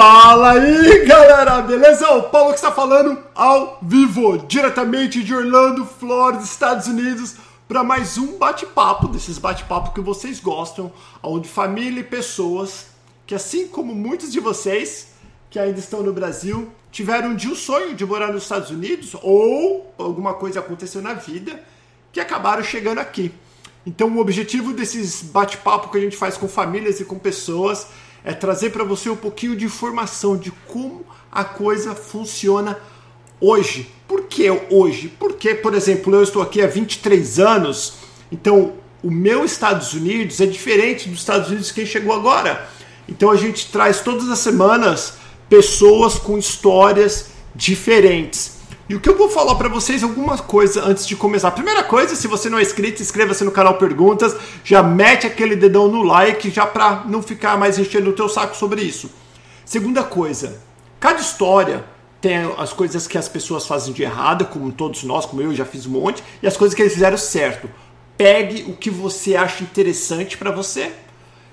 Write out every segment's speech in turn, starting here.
Fala aí, galera, beleza? O Paulo que está falando ao vivo, diretamente de Orlando, Flórida, Estados Unidos, para mais um bate-papo, desses bate-papos que vocês gostam, onde família e pessoas que, assim como muitos de vocês que ainda estão no Brasil, tiveram um dia o sonho de morar nos Estados Unidos ou alguma coisa aconteceu na vida que acabaram chegando aqui. Então, o objetivo desses bate-papo que a gente faz com famílias e com pessoas é trazer para você um pouquinho de informação de como a coisa funciona hoje. Por que hoje? Porque, por exemplo, eu estou aqui há 23 anos, então o meu Estados Unidos é diferente dos Estados Unidos quem chegou agora. Então a gente traz todas as semanas pessoas com histórias diferentes. E o que eu vou falar para vocês alguma coisa antes de começar. Primeira coisa, se você não é inscrito, inscreva-se no canal Perguntas, já mete aquele dedão no like, já para não ficar mais enchendo o teu saco sobre isso. Segunda coisa, cada história tem as coisas que as pessoas fazem de errado, como todos nós, como eu já fiz um monte, e as coisas que eles fizeram certo. Pegue o que você acha interessante para você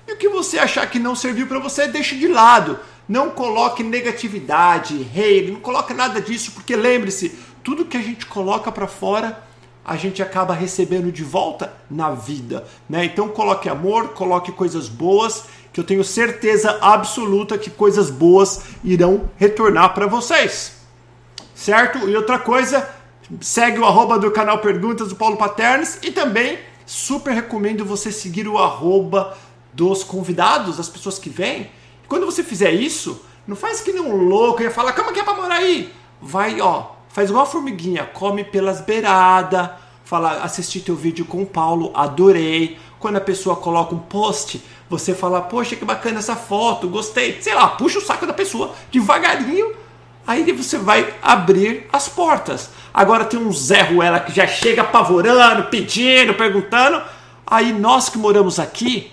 e o que você achar que não serviu para você, deixe de lado. Não coloque negatividade, hate, não coloque nada disso, porque lembre-se, tudo que a gente coloca para fora, a gente acaba recebendo de volta na vida, né? Então coloque amor, coloque coisas boas, que eu tenho certeza absoluta que coisas boas irão retornar para vocês. Certo? E outra coisa, segue o arroba do canal Perguntas do Paulo Paternes e também super recomendo você seguir o arroba dos convidados, das pessoas que vêm, quando você fizer isso, não faz que nem um louco e fala, como que é pra morar aí? Vai, ó, faz igual a formiguinha, come pelas beiradas, fala, assisti teu vídeo com o Paulo, adorei. Quando a pessoa coloca um post, você fala, poxa, que bacana essa foto, gostei. Sei lá, puxa o saco da pessoa devagarinho, aí você vai abrir as portas. Agora tem um Zé Ruela que já chega apavorando, pedindo, perguntando. Aí nós que moramos aqui,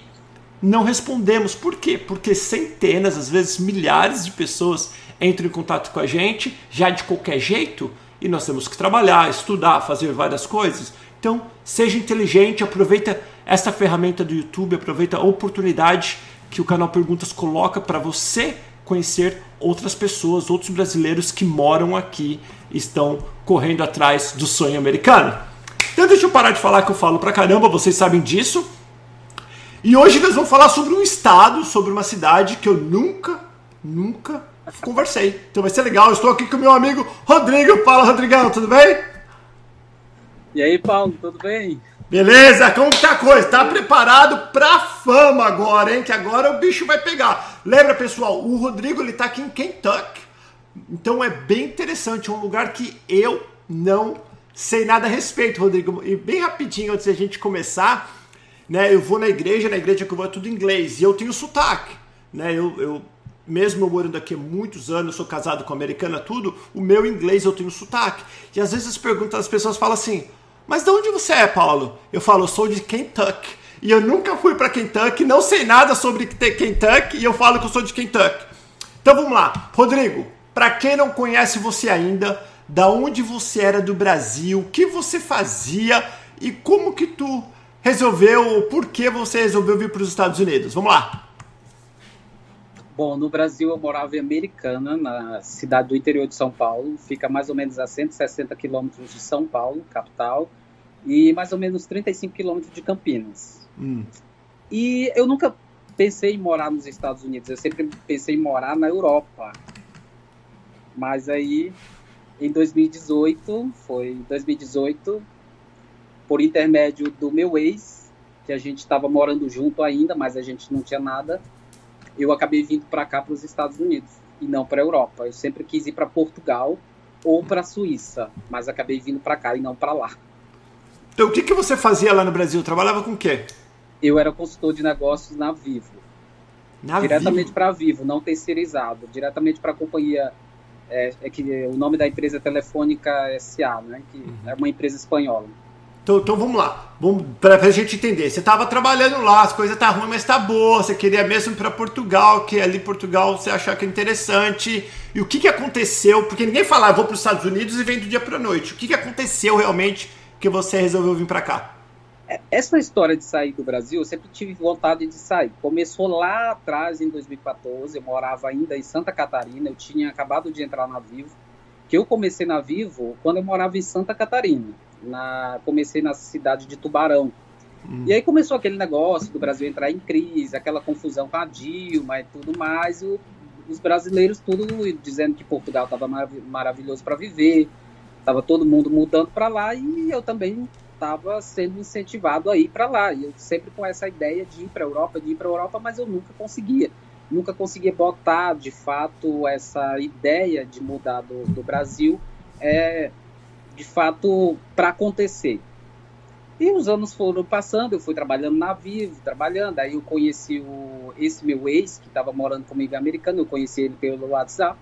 não respondemos. Por quê? Porque centenas, às vezes milhares de pessoas entram em contato com a gente já de qualquer jeito e nós temos que trabalhar, estudar, fazer várias coisas. Então, seja inteligente, aproveita essa ferramenta do YouTube, aproveita a oportunidade que o canal Perguntas coloca para você conhecer outras pessoas, outros brasileiros que moram aqui, estão correndo atrás do sonho americano. Então deixa eu parar de falar que eu falo pra caramba, vocês sabem disso. E hoje nós vamos falar sobre um estado, sobre uma cidade que eu nunca, nunca conversei. Então vai ser legal. Eu estou aqui com o meu amigo Rodrigo. Fala, Rodrigão, tudo bem? E aí, Paulo, tudo bem? Beleza, como que tá a coisa? Tá preparado pra fama agora, hein? Que agora o bicho vai pegar. Lembra, pessoal, o Rodrigo ele tá aqui em Kentucky. Então é bem interessante, é um lugar que eu não sei nada a respeito, Rodrigo. E bem rapidinho antes da gente começar, né? Eu vou na igreja, na igreja que eu vou é tudo inglês e eu tenho sotaque, né? Eu, eu mesmo eu morando aqui há muitos anos, sou casado com americana, tudo, o meu inglês eu tenho sotaque. E às vezes as perguntas, as pessoas falam assim: "Mas de onde você é, Paulo?" Eu falo: "Eu sou de Kentucky." E eu nunca fui para Kentucky, não sei nada sobre Kentucky e eu falo que eu sou de Kentucky. Então vamos lá, Rodrigo. Para quem não conhece você ainda, da onde você era do Brasil, o que você fazia e como que tu resolveu, por que você resolveu vir para os Estados Unidos? Vamos lá. Bom, no Brasil eu morava em Americana, na cidade do interior de São Paulo, fica mais ou menos a 160 quilômetros de São Paulo, capital, e mais ou menos 35 quilômetros de Campinas. Hum. E eu nunca pensei em morar nos Estados Unidos, eu sempre pensei em morar na Europa. Mas aí, em 2018, foi 2018, por intermédio do meu ex, que a gente estava morando junto ainda, mas a gente não tinha nada, eu acabei vindo para cá, para os Estados Unidos, e não para a Europa. Eu sempre quis ir para Portugal ou para a Suíça, mas acabei vindo para cá e não para lá. Então, o que, que você fazia lá no Brasil? Trabalhava com o quê? Eu era consultor de negócios na Vivo. Na diretamente para Vivo, não terceirizado. Diretamente para a companhia. É, é, que o nome da empresa é Telefônica SA, né? Que uhum. é uma empresa espanhola. Então, então vamos lá, vamos para a gente entender. Você estava trabalhando lá, as coisas tá ruim, mas tá boa. Você queria mesmo para Portugal, que ali Portugal você achar que é interessante. E o que, que aconteceu? Porque ninguém fala, ah, vou para os Estados Unidos e vem do dia para noite. O que, que aconteceu realmente que você resolveu vir para cá? é, essa história de sair do Brasil, eu sempre tive vontade de sair. Começou lá atrás, em 2014, eu morava ainda em Santa Catarina, eu tinha acabado de entrar na Vivo, que eu comecei na Vivo quando eu morava em Santa Catarina. Na, comecei na cidade de Tubarão. Hum. E aí começou aquele negócio do Brasil entrar em crise, aquela confusão com a Dilma e tudo mais, e o, os brasileiros tudo dizendo que Portugal estava maravilhoso para viver, estava todo mundo mudando para lá, e eu também estava sendo incentivado a ir para lá. E eu sempre com essa ideia de ir para a Europa, de ir para a Europa, mas eu nunca conseguia. Nunca conseguia botar, de fato, essa ideia de mudar do, do Brasil, é, de fato, para acontecer. E os anos foram passando, eu fui trabalhando na Vivo, trabalhando, aí eu conheci o, esse meu ex, que estava morando comigo americano, eu conheci ele pelo WhatsApp,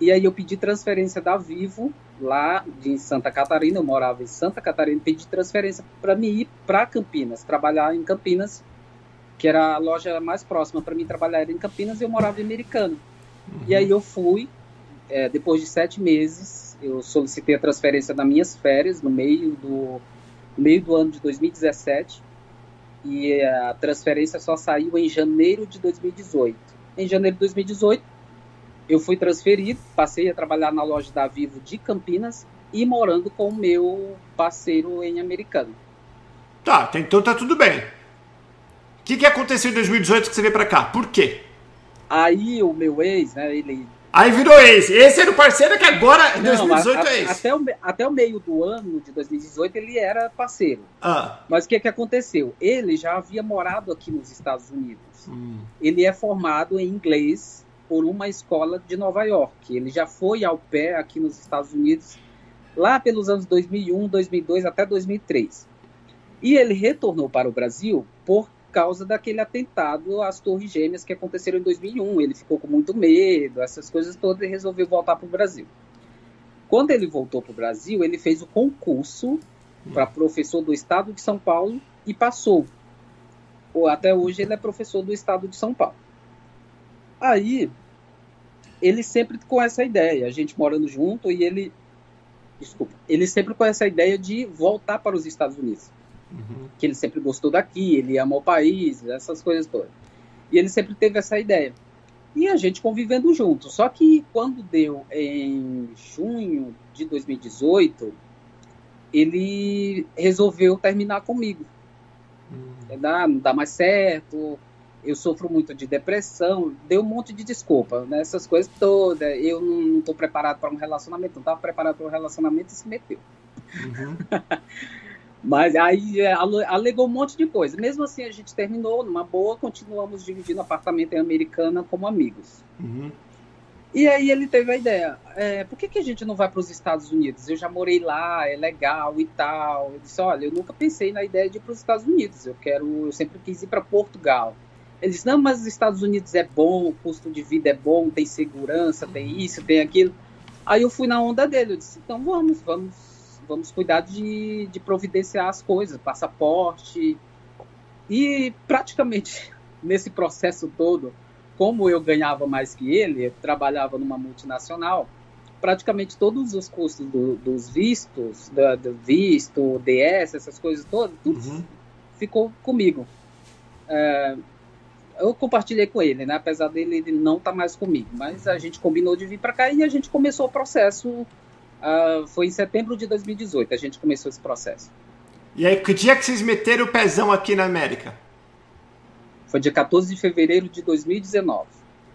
e aí eu pedi transferência da Vivo lá de Santa Catarina, eu morava em Santa Catarina, pedi transferência para mim ir para Campinas, trabalhar em Campinas, que era a loja mais próxima para mim trabalhar em Campinas, e eu morava em Americana. Uhum. E aí eu fui, é, depois de sete meses, eu solicitei a transferência das minhas férias no meio do meio do ano de 2017 e a transferência só saiu em janeiro de 2018. Em janeiro de 2018 eu fui transferido, passei a trabalhar na loja da Vivo de Campinas e morando com o meu parceiro em Americano. Tá, então tá tudo bem. O que, que aconteceu em 2018 que você veio para cá? Por quê? Aí o meu ex, né, ele... Aí virou ex. Esse era o parceiro que agora, em 2018, a, é ex. Até o, até o meio do ano de 2018 ele era parceiro. Ah. Mas o que, que aconteceu? Ele já havia morado aqui nos Estados Unidos. Hum. Ele é formado em inglês por uma escola de Nova York. Ele já foi ao pé aqui nos Estados Unidos lá pelos anos 2001, 2002 até 2003. E ele retornou para o Brasil por causa daquele atentado às Torres Gêmeas que aconteceram em 2001. Ele ficou com muito medo, essas coisas todas, e resolveu voltar para o Brasil. Quando ele voltou para o Brasil, ele fez o concurso para professor do estado de São Paulo e passou. Até hoje ele é professor do estado de São Paulo. Aí ele sempre com essa ideia, a gente morando junto e ele, desculpa, ele sempre com essa ideia de voltar para os Estados Unidos. Uhum. Que ele sempre gostou daqui, ele ama o país, essas coisas todas. E ele sempre teve essa ideia. E a gente convivendo junto. Só que quando deu em junho de 2018, ele resolveu terminar comigo. Uhum. Não dá mais certo, eu sofro muito de depressão, deu um monte de desculpa, né? Essas coisas todas. Eu não estou preparado para um relacionamento, não estava preparado para um relacionamento e se meteu. Uhum. Mas aí é, alegou um monte de coisa. Mesmo assim, a gente terminou numa boa, continuamos dividindo apartamento em Americana como amigos. Uhum. E aí ele teve a ideia, é, por que, que a gente não vai para os Estados Unidos? Eu já morei lá, é legal e tal. Eu disse, olha, eu nunca pensei na ideia de ir para os Estados Unidos. Eu quero, eu sempre quis ir para Portugal. Ele disse, não, mas os Estados Unidos é bom, o custo de vida é bom, tem segurança, tem isso, tem aquilo. Aí eu fui na onda dele, eu disse, então vamos, vamos, vamos cuidar de, de providenciar as coisas, passaporte. E praticamente nesse processo todo, como eu ganhava mais que ele, eu trabalhava numa multinacional, praticamente todos os custos do, dos vistos, do, do, visto, DS, essas coisas todas, tudo uhum. ficou comigo. É, eu compartilhei com ele, né? Apesar dele não estar tá mais comigo. Mas a gente combinou de vir para cá e a gente começou o processo. Uh, foi em setembro de 2018 a gente começou esse processo. E aí, que dia que vocês meteram o pezão aqui na América? Foi dia 14 de fevereiro de 2019.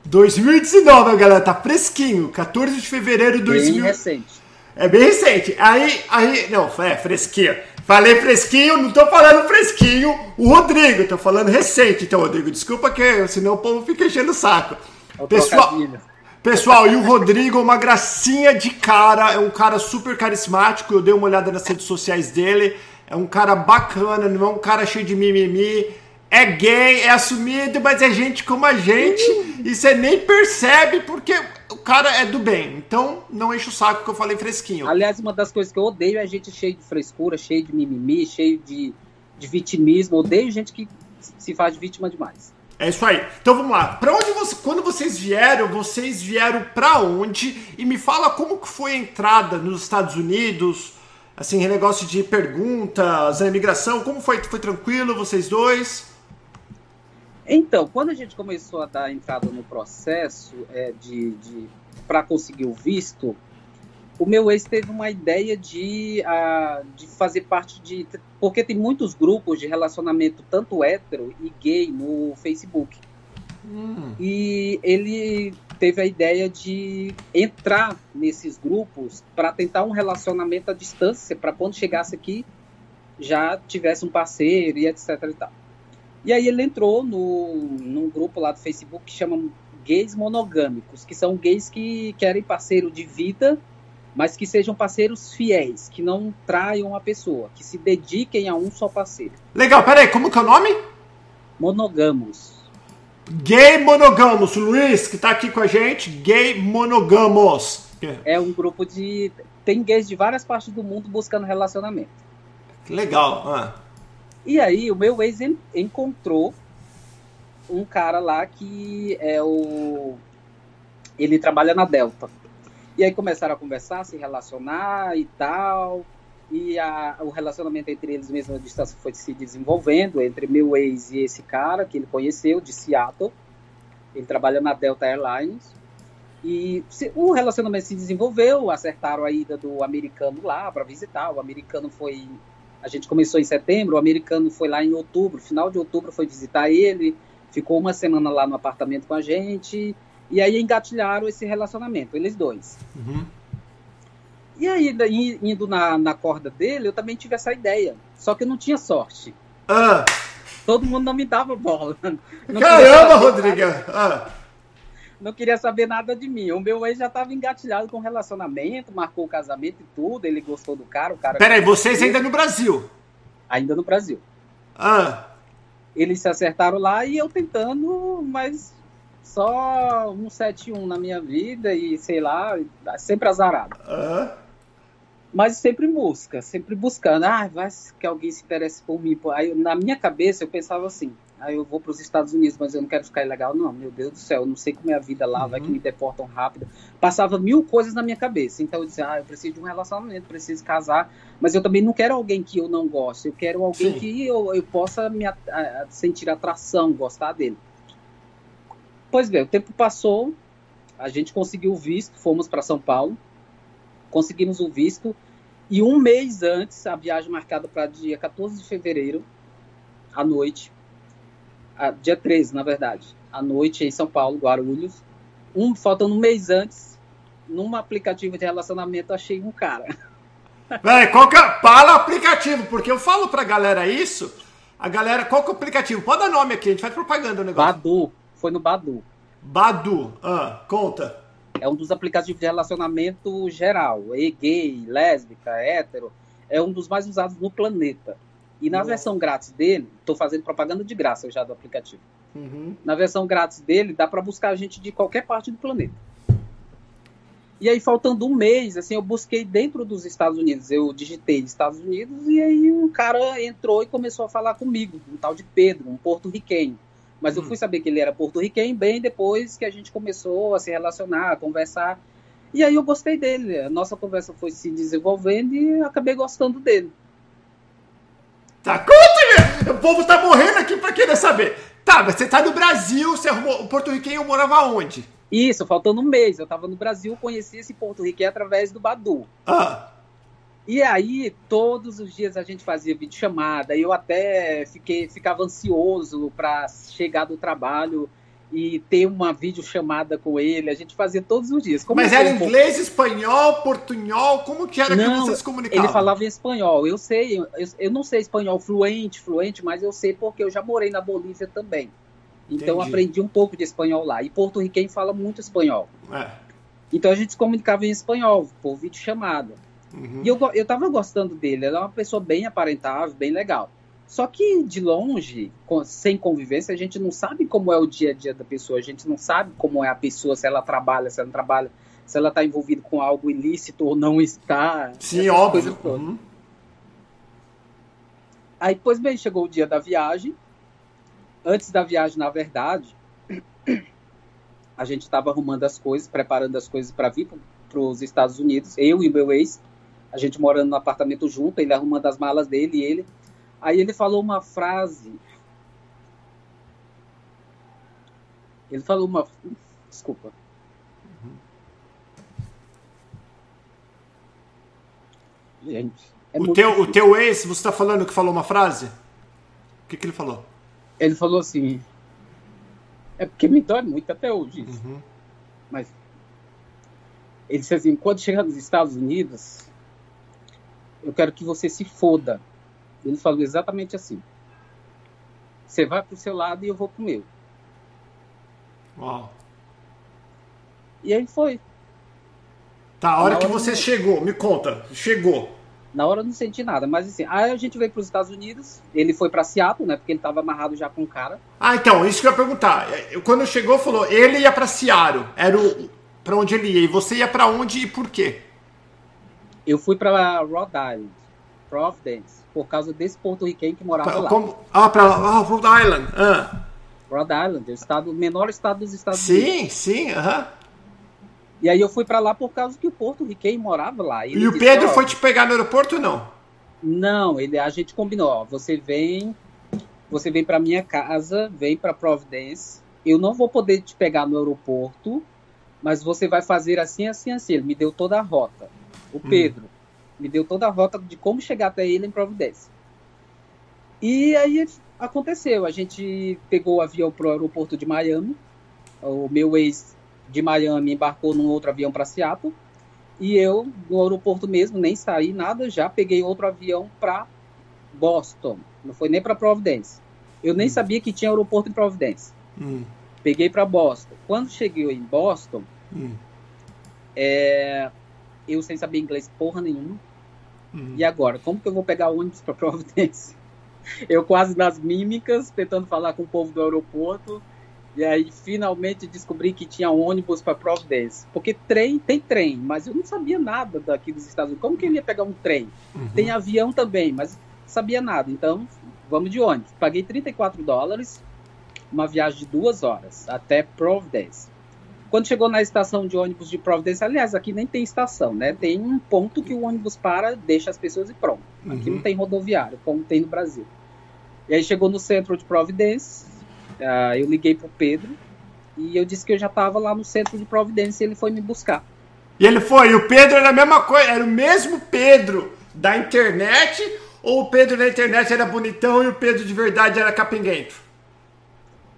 2019, galera, tá fresquinho. 14 de fevereiro de 2019. Bem recente. É bem recente. Aí, aí, não, é fresquinho. Falei fresquinho, não tô falando fresquinho, o Rodrigo, tô falando recente. Então, Rodrigo, desculpa que senão o povo fica enchendo o saco. É pessoal, pessoal, e o Rodrigo é uma gracinha de cara, é um cara super carismático. Eu dei uma olhada nas redes sociais dele. É um cara bacana, não é um cara cheio de mimimi. É gay, é assumido, mas é gente como a gente. E você nem percebe porque o cara é do bem, então não enche o saco que eu falei fresquinho. Aliás, uma das coisas que eu odeio é gente cheia de frescura, cheio de mimimi, cheio de, de vitimismo. Odeio gente que se faz vítima demais. É isso aí. Então vamos lá. Para onde você, quando vocês vieram, vocês vieram para onde? E me fala como que foi a entrada nos Estados Unidos. Assim, negócio de perguntas, a imigração, como foi? Foi tranquilo, vocês dois? Então, quando a gente começou a dar entrada no processo é, de, de para conseguir o visto, o meu ex teve uma ideia de, uh, de fazer parte de. Porque tem muitos grupos de relacionamento, tanto hétero e gay, no Facebook. Hum. E ele teve a ideia de entrar nesses grupos para tentar um relacionamento à distância, para quando chegasse aqui já tivesse um parceiro e etc e tal. E aí ele entrou no, num grupo lá do Facebook que chama gays monogâmicos, que são gays que querem parceiro de vida, mas que sejam parceiros fiéis, que não traiam a pessoa, que se dediquem a um só parceiro. Legal, peraí, como que é o nome? Monogamos. Gay Monogamos, Luiz, que tá aqui com a gente, Gay Monogamos. É um grupo de. Tem gays de várias partes do mundo buscando relacionamento. Legal. Ah. E aí, o meu ex encontrou um cara lá que é o. Ele trabalha na Delta. E aí começaram a conversar, se relacionar e tal. E a, o relacionamento entre eles mesmo a distância foi se desenvolvendo entre meu ex e esse cara que ele conheceu de Seattle. Ele trabalha na Delta Airlines. E se, o relacionamento se desenvolveu, acertaram a ida do americano lá para visitar. O americano foi. A gente começou em setembro, o americano foi lá em outubro, final de outubro foi visitar ele, ficou uma semana lá no apartamento com a gente, e aí engatilharam esse relacionamento, eles dois. Uhum. E aí, indo na, na corda dele, eu também tive essa ideia. Só que eu não tinha sorte. Ah. Todo mundo não me dava bola. Não Caramba, Rodrigo! Ah. Não queria saber nada de mim. O meu ex já estava engatilhado com relacionamento, marcou o casamento e tudo. Ele gostou do cara. O cara Peraí, vocês ainda no Brasil? Ainda no Brasil. Ah. Eles se acertaram lá e eu tentando, mas só um 7-1 na minha vida e sei lá, sempre azarado. Ah mas sempre busca, sempre buscando. Ah, vai que alguém se interesse por mim. Aí, na minha cabeça, eu pensava assim: aí eu vou para os Estados Unidos, mas eu não quero ficar ilegal. Não, meu Deus do céu, eu não sei como é a vida lá, uhum. vai que uhum. me deportam rápido. Passava mil coisas na minha cabeça. Então eu disse: ah, eu preciso de um relacionamento, preciso casar, mas eu também não quero alguém que eu não goste. Eu quero alguém Sim. que eu, eu possa me a, a, sentir atração, gostar dele. Pois bem, o tempo passou, a gente conseguiu o visto, fomos para São Paulo conseguimos o visto. E um mês antes, a viagem marcada para dia 14 de fevereiro, à noite, a, dia 13, na verdade, à noite em São Paulo, Guarulhos. Um, faltando um mês antes, num aplicativo de relacionamento, achei um cara. Véi, qual que é? Fala o aplicativo, porque eu falo pra galera isso. A galera, qual que é o aplicativo? Pode dar nome aqui, a gente faz propaganda no negócio. Badu, foi no Badu. Badu, ah, conta. É um dos aplicativos de relacionamento geral. E gay, lésbica, hétero. É um dos mais usados no planeta. E na versão grátis dele, estou fazendo propaganda de graça já do aplicativo. Uhum. Na versão grátis dele, dá para buscar gente de qualquer parte do planeta. E aí, faltando um mês, assim, eu busquei dentro dos Estados Unidos. Eu digitei Estados Unidos e aí um cara entrou e começou a falar comigo, um tal de Pedro, um porto-riquenho. Mas hum. eu fui saber que ele era porto-riquenho bem depois que a gente começou a se relacionar, a conversar. E aí eu gostei dele. A nossa conversa foi se desenvolvendo e acabei gostando dele. Tá, conta, O povo tá morrendo aqui pra querer saber. Tá, mas você tá no Brasil, você arrumou. O porto-riquenho morava onde? Isso, faltando um mês. Eu tava no Brasil, conheci esse porto-riquenho através do Badu. Ah. E aí, todos os dias a gente fazia videochamada, eu até fiquei, ficava ansioso para chegar do trabalho e ter uma videochamada com ele. A gente fazia todos os dias. Como Mas era inglês, espanhol, portunhol? Como que era não, que vocês comunicavam? Ele falava em espanhol. Eu sei, eu, eu, não sei espanhol fluente, fluente, mas eu sei porque eu já morei na Bolívia também. Então aprendi um pouco de espanhol lá. E porto-riquenho fala muito espanhol. É. Então a gente se comunicava em espanhol, por videochamada. Uhum. E eu, eu tava gostando dele, ele é uma pessoa bem aparentável, bem legal. Só que de longe, sem convivência, a gente não sabe como é o dia a dia da pessoa, a gente não sabe como é a pessoa, se ela trabalha, se ela não trabalha, se ela está envolvida com algo ilícito ou não está. Sim, óbvio. Uhum. Aí, pois bem, chegou o dia da viagem. Antes da viagem, na verdade, a gente estava arrumando as coisas, preparando as coisas para vir para os Estados Unidos, eu e meu ex a gente morando no apartamento junto, ele arrumando as malas dele e ele. Aí ele falou uma frase. Ele falou uma. Desculpa. Gente. É o, teu, o teu ex, você está falando que falou uma frase? O que, que ele falou? Ele falou assim. É porque me dói muito até hoje isso. Uhum. Mas. Ele disse assim: quando chegar nos Estados Unidos, eu quero que você se foda. Ele falou exatamente assim. Você vai pro seu lado e eu vou pro meu. Uau. E aí foi. Tá, a hora Na que hora você não... chegou, me conta, chegou. Na hora eu não senti nada, mas assim, aí a gente veio para os Estados Unidos, ele foi para Seattle, né, porque ele estava amarrado já com o cara. Ah, então, isso que eu ia perguntar. Quando chegou, falou, ele ia para Seattle, era o para onde ele ia, e você ia para onde e por quê? Eu fui para Rhode Island, Providence, por causa desse porto-riquenho que morava pra, lá. Como? Ah, para ah, Rhode Island. Ah. Rhode Island, o estado, o menor estado dos Estados sim, Unidos. Sim, sim, aham. E aí eu fui para lá por causa que o Porto Riquem morava lá. E, e o Pedro disse, foi te pegar no aeroporto ou não? Não, ele, a gente combinou, ó, você vem, você vem para minha casa, vem para Providence. Eu não vou poder te pegar no aeroporto, mas você vai fazer assim, assim, assim. Ele me deu toda a rota. O hum. Pedro hum. me deu toda a rota de como chegar até ele em Providence. E aí aconteceu, a gente pegou o avião pro aeroporto de Miami. O meu ex de Miami embarcou num outro avião para Seattle. E eu, no aeroporto mesmo, nem saí nada, já peguei outro avião para Boston. Não foi nem para Providence. Eu nem hum. sabia que tinha aeroporto em Providence. Hum. Peguei para Boston. Quando cheguei em Boston, hum. é, eu sem saber inglês porra nenhuma. Hum. E agora, como que eu vou pegar ônibus para Providence? Eu quase nas mímicas, tentando falar com o povo do aeroporto. E aí finalmente descobri que tinha ônibus para Providence. Porque trem, tem trem, mas eu não sabia nada daqui dos Estados Unidos. Como que eu ia pegar um trem? Uhum. Tem avião também, mas sabia nada. Então, vamos de ônibus. Paguei 34 dólares, uma viagem de duas horas até Providence. Quando chegou na estação de ônibus de Providence, aliás, aqui nem tem estação, né? Tem um ponto que o ônibus para, deixa as pessoas e pronto. Aqui uhum. não tem rodoviário, como tem no Brasil. E aí chegou no centro de Providence, Uh, eu liguei pro Pedro e eu disse que eu já estava lá no centro de Providência e ele foi me buscar. E ele foi, e o Pedro era a mesma coisa, era o mesmo Pedro da internet, ou o Pedro da internet era bonitão e o Pedro de verdade era capenguento?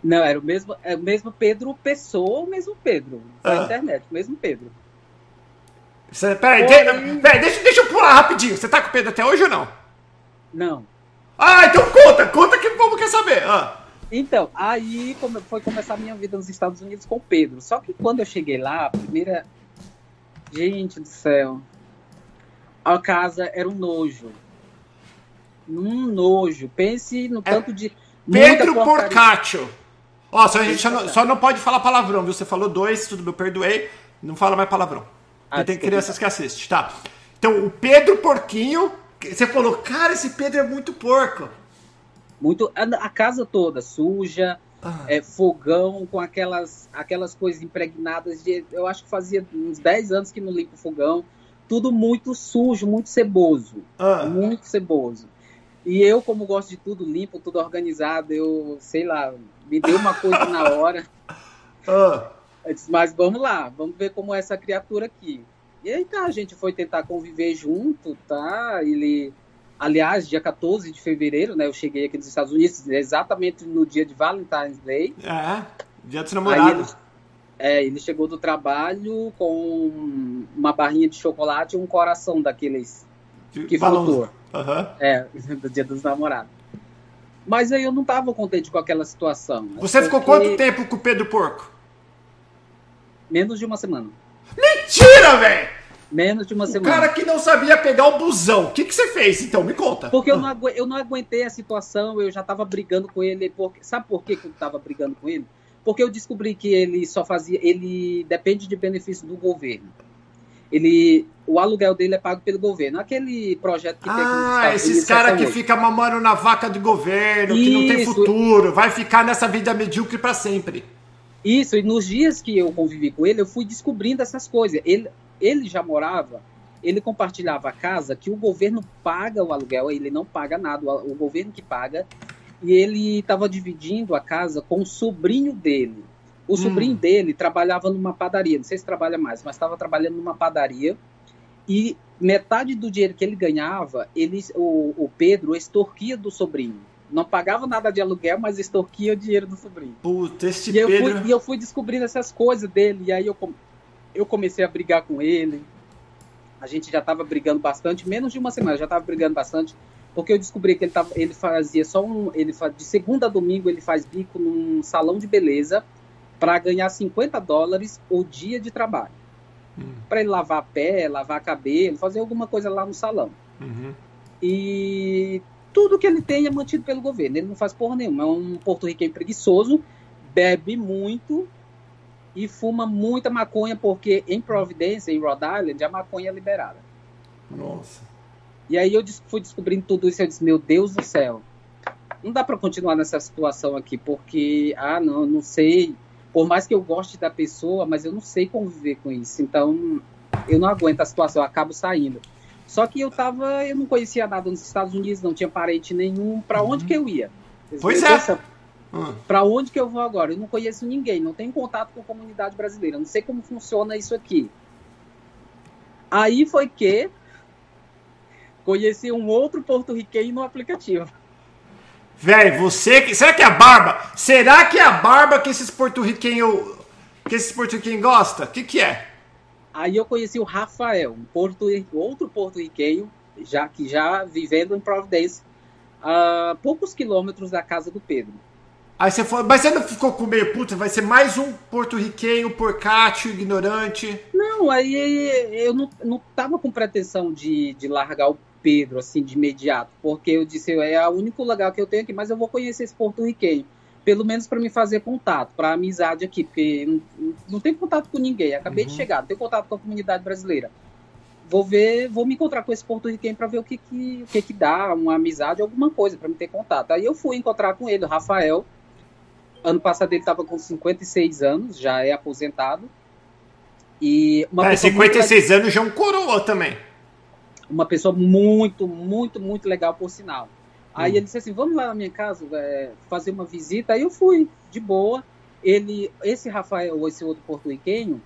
Não, era o mesmo, é o mesmo Pedro Pessoa, o mesmo Pedro da ah. internet, o mesmo Pedro. Você, peraí, de, peraí deixa, deixa eu pular rapidinho. Você tá com o Pedro até hoje ou não? Não. Ah, então conta, conta que o povo quer saber. Ah. Então, aí foi começar a minha vida nos Estados Unidos com o Pedro. Só que quando eu cheguei lá, a primeira. Gente do céu. A casa era um nojo. Um nojo. Pense no é tanto de. Pedro Porcaccio. Ó, só, a gente só não, só não, pode falar palavrão, viu? Você falou dois, tudo bem, eu perdoei. Não fala mais palavrão. Ah, tem crianças que assistem, tá? Então, o Pedro Porquinho. Você falou, cara, esse Pedro é muito porco. Muito, a, a casa toda suja, ah. é, fogão com aquelas, aquelas coisas impregnadas de. Eu acho que fazia uns 10 anos que não limpo o fogão. Tudo muito sujo, muito ceboso. Ah. Muito ceboso. E eu, como gosto de tudo limpo, tudo organizado, eu, sei lá, me deu uma coisa na hora. Ah. Disse, mas vamos lá, vamos ver como é essa criatura aqui. E aí tá, a gente foi tentar conviver junto, tá? Ele Aliás, dia 14 de fevereiro, né? Eu cheguei aqui nos Estados Unidos exatamente no dia de Valentine's Day. É, dia dos namorados. é, ele chegou do trabalho com uma barrinha de chocolate e um coração daqueles que flutuou. Uhum. É, do dia dos namorados. Mas aí eu não estava contente com aquela situação. Você ficou quanto tempo com o Pedro Porco? Menos de uma semana. Mentira, velho! Menos de uma o semana. cara que não sabia pegar o busão. O que, que você fez, então? Me conta. Porque eu não, agu eu não aguentei a situação, eu já tava brigando com ele. Porque, sabe por que, que eu tava brigando com ele? Porque eu descobri que ele só fazia. Ele depende de benefício do governo. Ele. O aluguel dele é pago pelo governo. Aquele projeto que ah, tem Ah, esses caras que ficam mamando na vaca do governo, Isso. que não tem futuro, vai ficar nessa vida medíocre para sempre. Isso, e nos dias que eu convivi com ele, eu fui descobrindo essas coisas. Ele, ele já morava ele compartilhava a casa que o governo paga o aluguel, ele não paga nada, o governo que paga, e ele estava dividindo a casa com o sobrinho dele. O hum. sobrinho dele trabalhava numa padaria, não sei se trabalha mais, mas estava trabalhando numa padaria, e metade do dinheiro que ele ganhava, ele, o, o Pedro extorquia do sobrinho. Não pagava nada de aluguel, mas extorquia o dinheiro do sobrinho. Puta, esse e Pedro... Eu fui, e eu fui descobrindo essas coisas dele, e aí eu, eu comecei a brigar com ele, a gente já estava brigando bastante, menos de uma semana, já estava brigando bastante, porque eu descobri que ele, tava, ele fazia só um. Ele faz, de segunda a domingo ele faz bico num salão de beleza para ganhar 50 dólares o dia de trabalho. Uhum. Para ele lavar pé, lavar cabelo, fazer alguma coisa lá no salão. Uhum. E tudo que ele tem é mantido pelo governo. Ele não faz porra nenhuma. É um porto-riquenho preguiçoso, bebe muito e fuma muita maconha, porque em Providência, em Rhode Island, a maconha é liberada. Nossa. E aí eu fui descobrindo tudo isso e eu disse, meu Deus do céu, não dá para continuar nessa situação aqui, porque, ah, não, não sei, por mais que eu goste da pessoa, mas eu não sei conviver com isso, então eu não aguento a situação, eu acabo saindo. Só que eu tava, eu não conhecia nada nos Estados Unidos, não tinha parente nenhum, para onde uhum. que eu ia? Pois é. Para onde que eu vou agora? Eu não conheço ninguém, não tenho contato com a comunidade brasileira, não sei como funciona isso aqui. Aí foi que conheci um outro porto-riquenho no aplicativo. Velho, você que. Será que é a barba? Será que é a barba que esses porto-riquenhos. Que esses porto-riquenhos gostam? O que, que é? Aí eu conheci o Rafael, um porto, outro porto-riquenho, já que já vivendo em Providence, a poucos quilômetros da casa do Pedro. Aí você foi, mas você não ficou com meio puta? Vai ser mais um porto-riquenho, porcátil, ignorante? Não, aí eu não, não tava com pretensão de, de largar o Pedro, assim, de imediato, porque eu disse, é o único lugar que eu tenho aqui, mas eu vou conhecer esse porto-riquenho, pelo menos para me fazer contato, para amizade aqui, porque não, não tenho contato com ninguém, acabei uhum. de chegar, não tenho contato com a comunidade brasileira. Vou ver, vou me encontrar com esse porto-riquenho para ver o que que, o que que dá, uma amizade, alguma coisa para me ter contato. Aí eu fui encontrar com ele, o Rafael, Ano passado ele estava com 56 anos, já é aposentado. E uma é, 56 muito... anos já é um coroa também. Uma pessoa muito, muito, muito legal, por sinal. Aí hum. ele disse assim: vamos lá na minha casa é, fazer uma visita. Aí eu fui, de boa. Ele, esse Rafael, esse outro porto-riquenho,